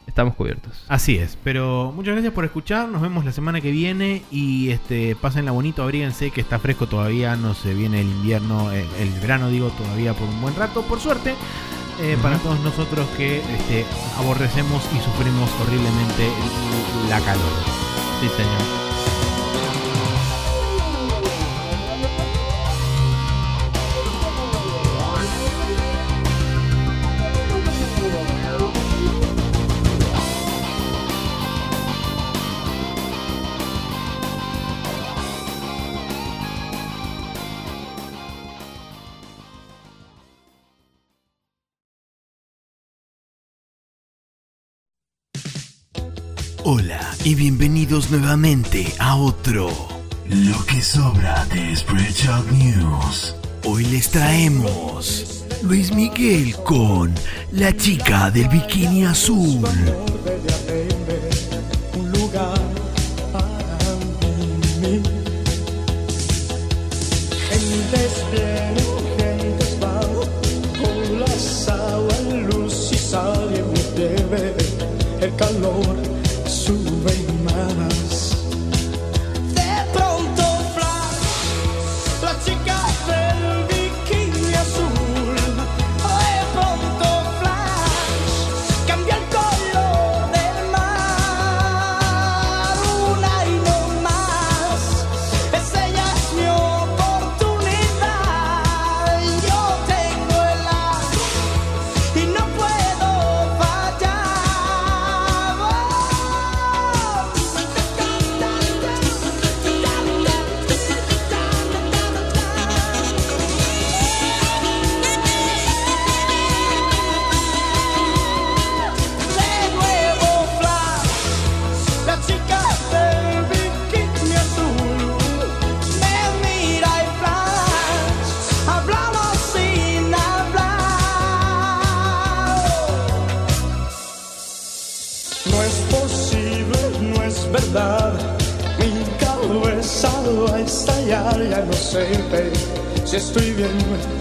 estamos cubiertos. Así es, pero muchas gracias por escuchar, nos vemos la semana que viene y este pásenla bonito, abríguense que está fresco todavía, no se viene el invierno, el, el verano digo todavía por un buen rato, por suerte, eh, para todos nosotros que este, aborrecemos y sufrimos horriblemente la calor. Sí, señor. y bienvenidos nuevamente a otro Lo que sobra de Spreadshot News. Hoy les traemos Luis Miguel con La chica del bikini azul. Un lugar para estoy bien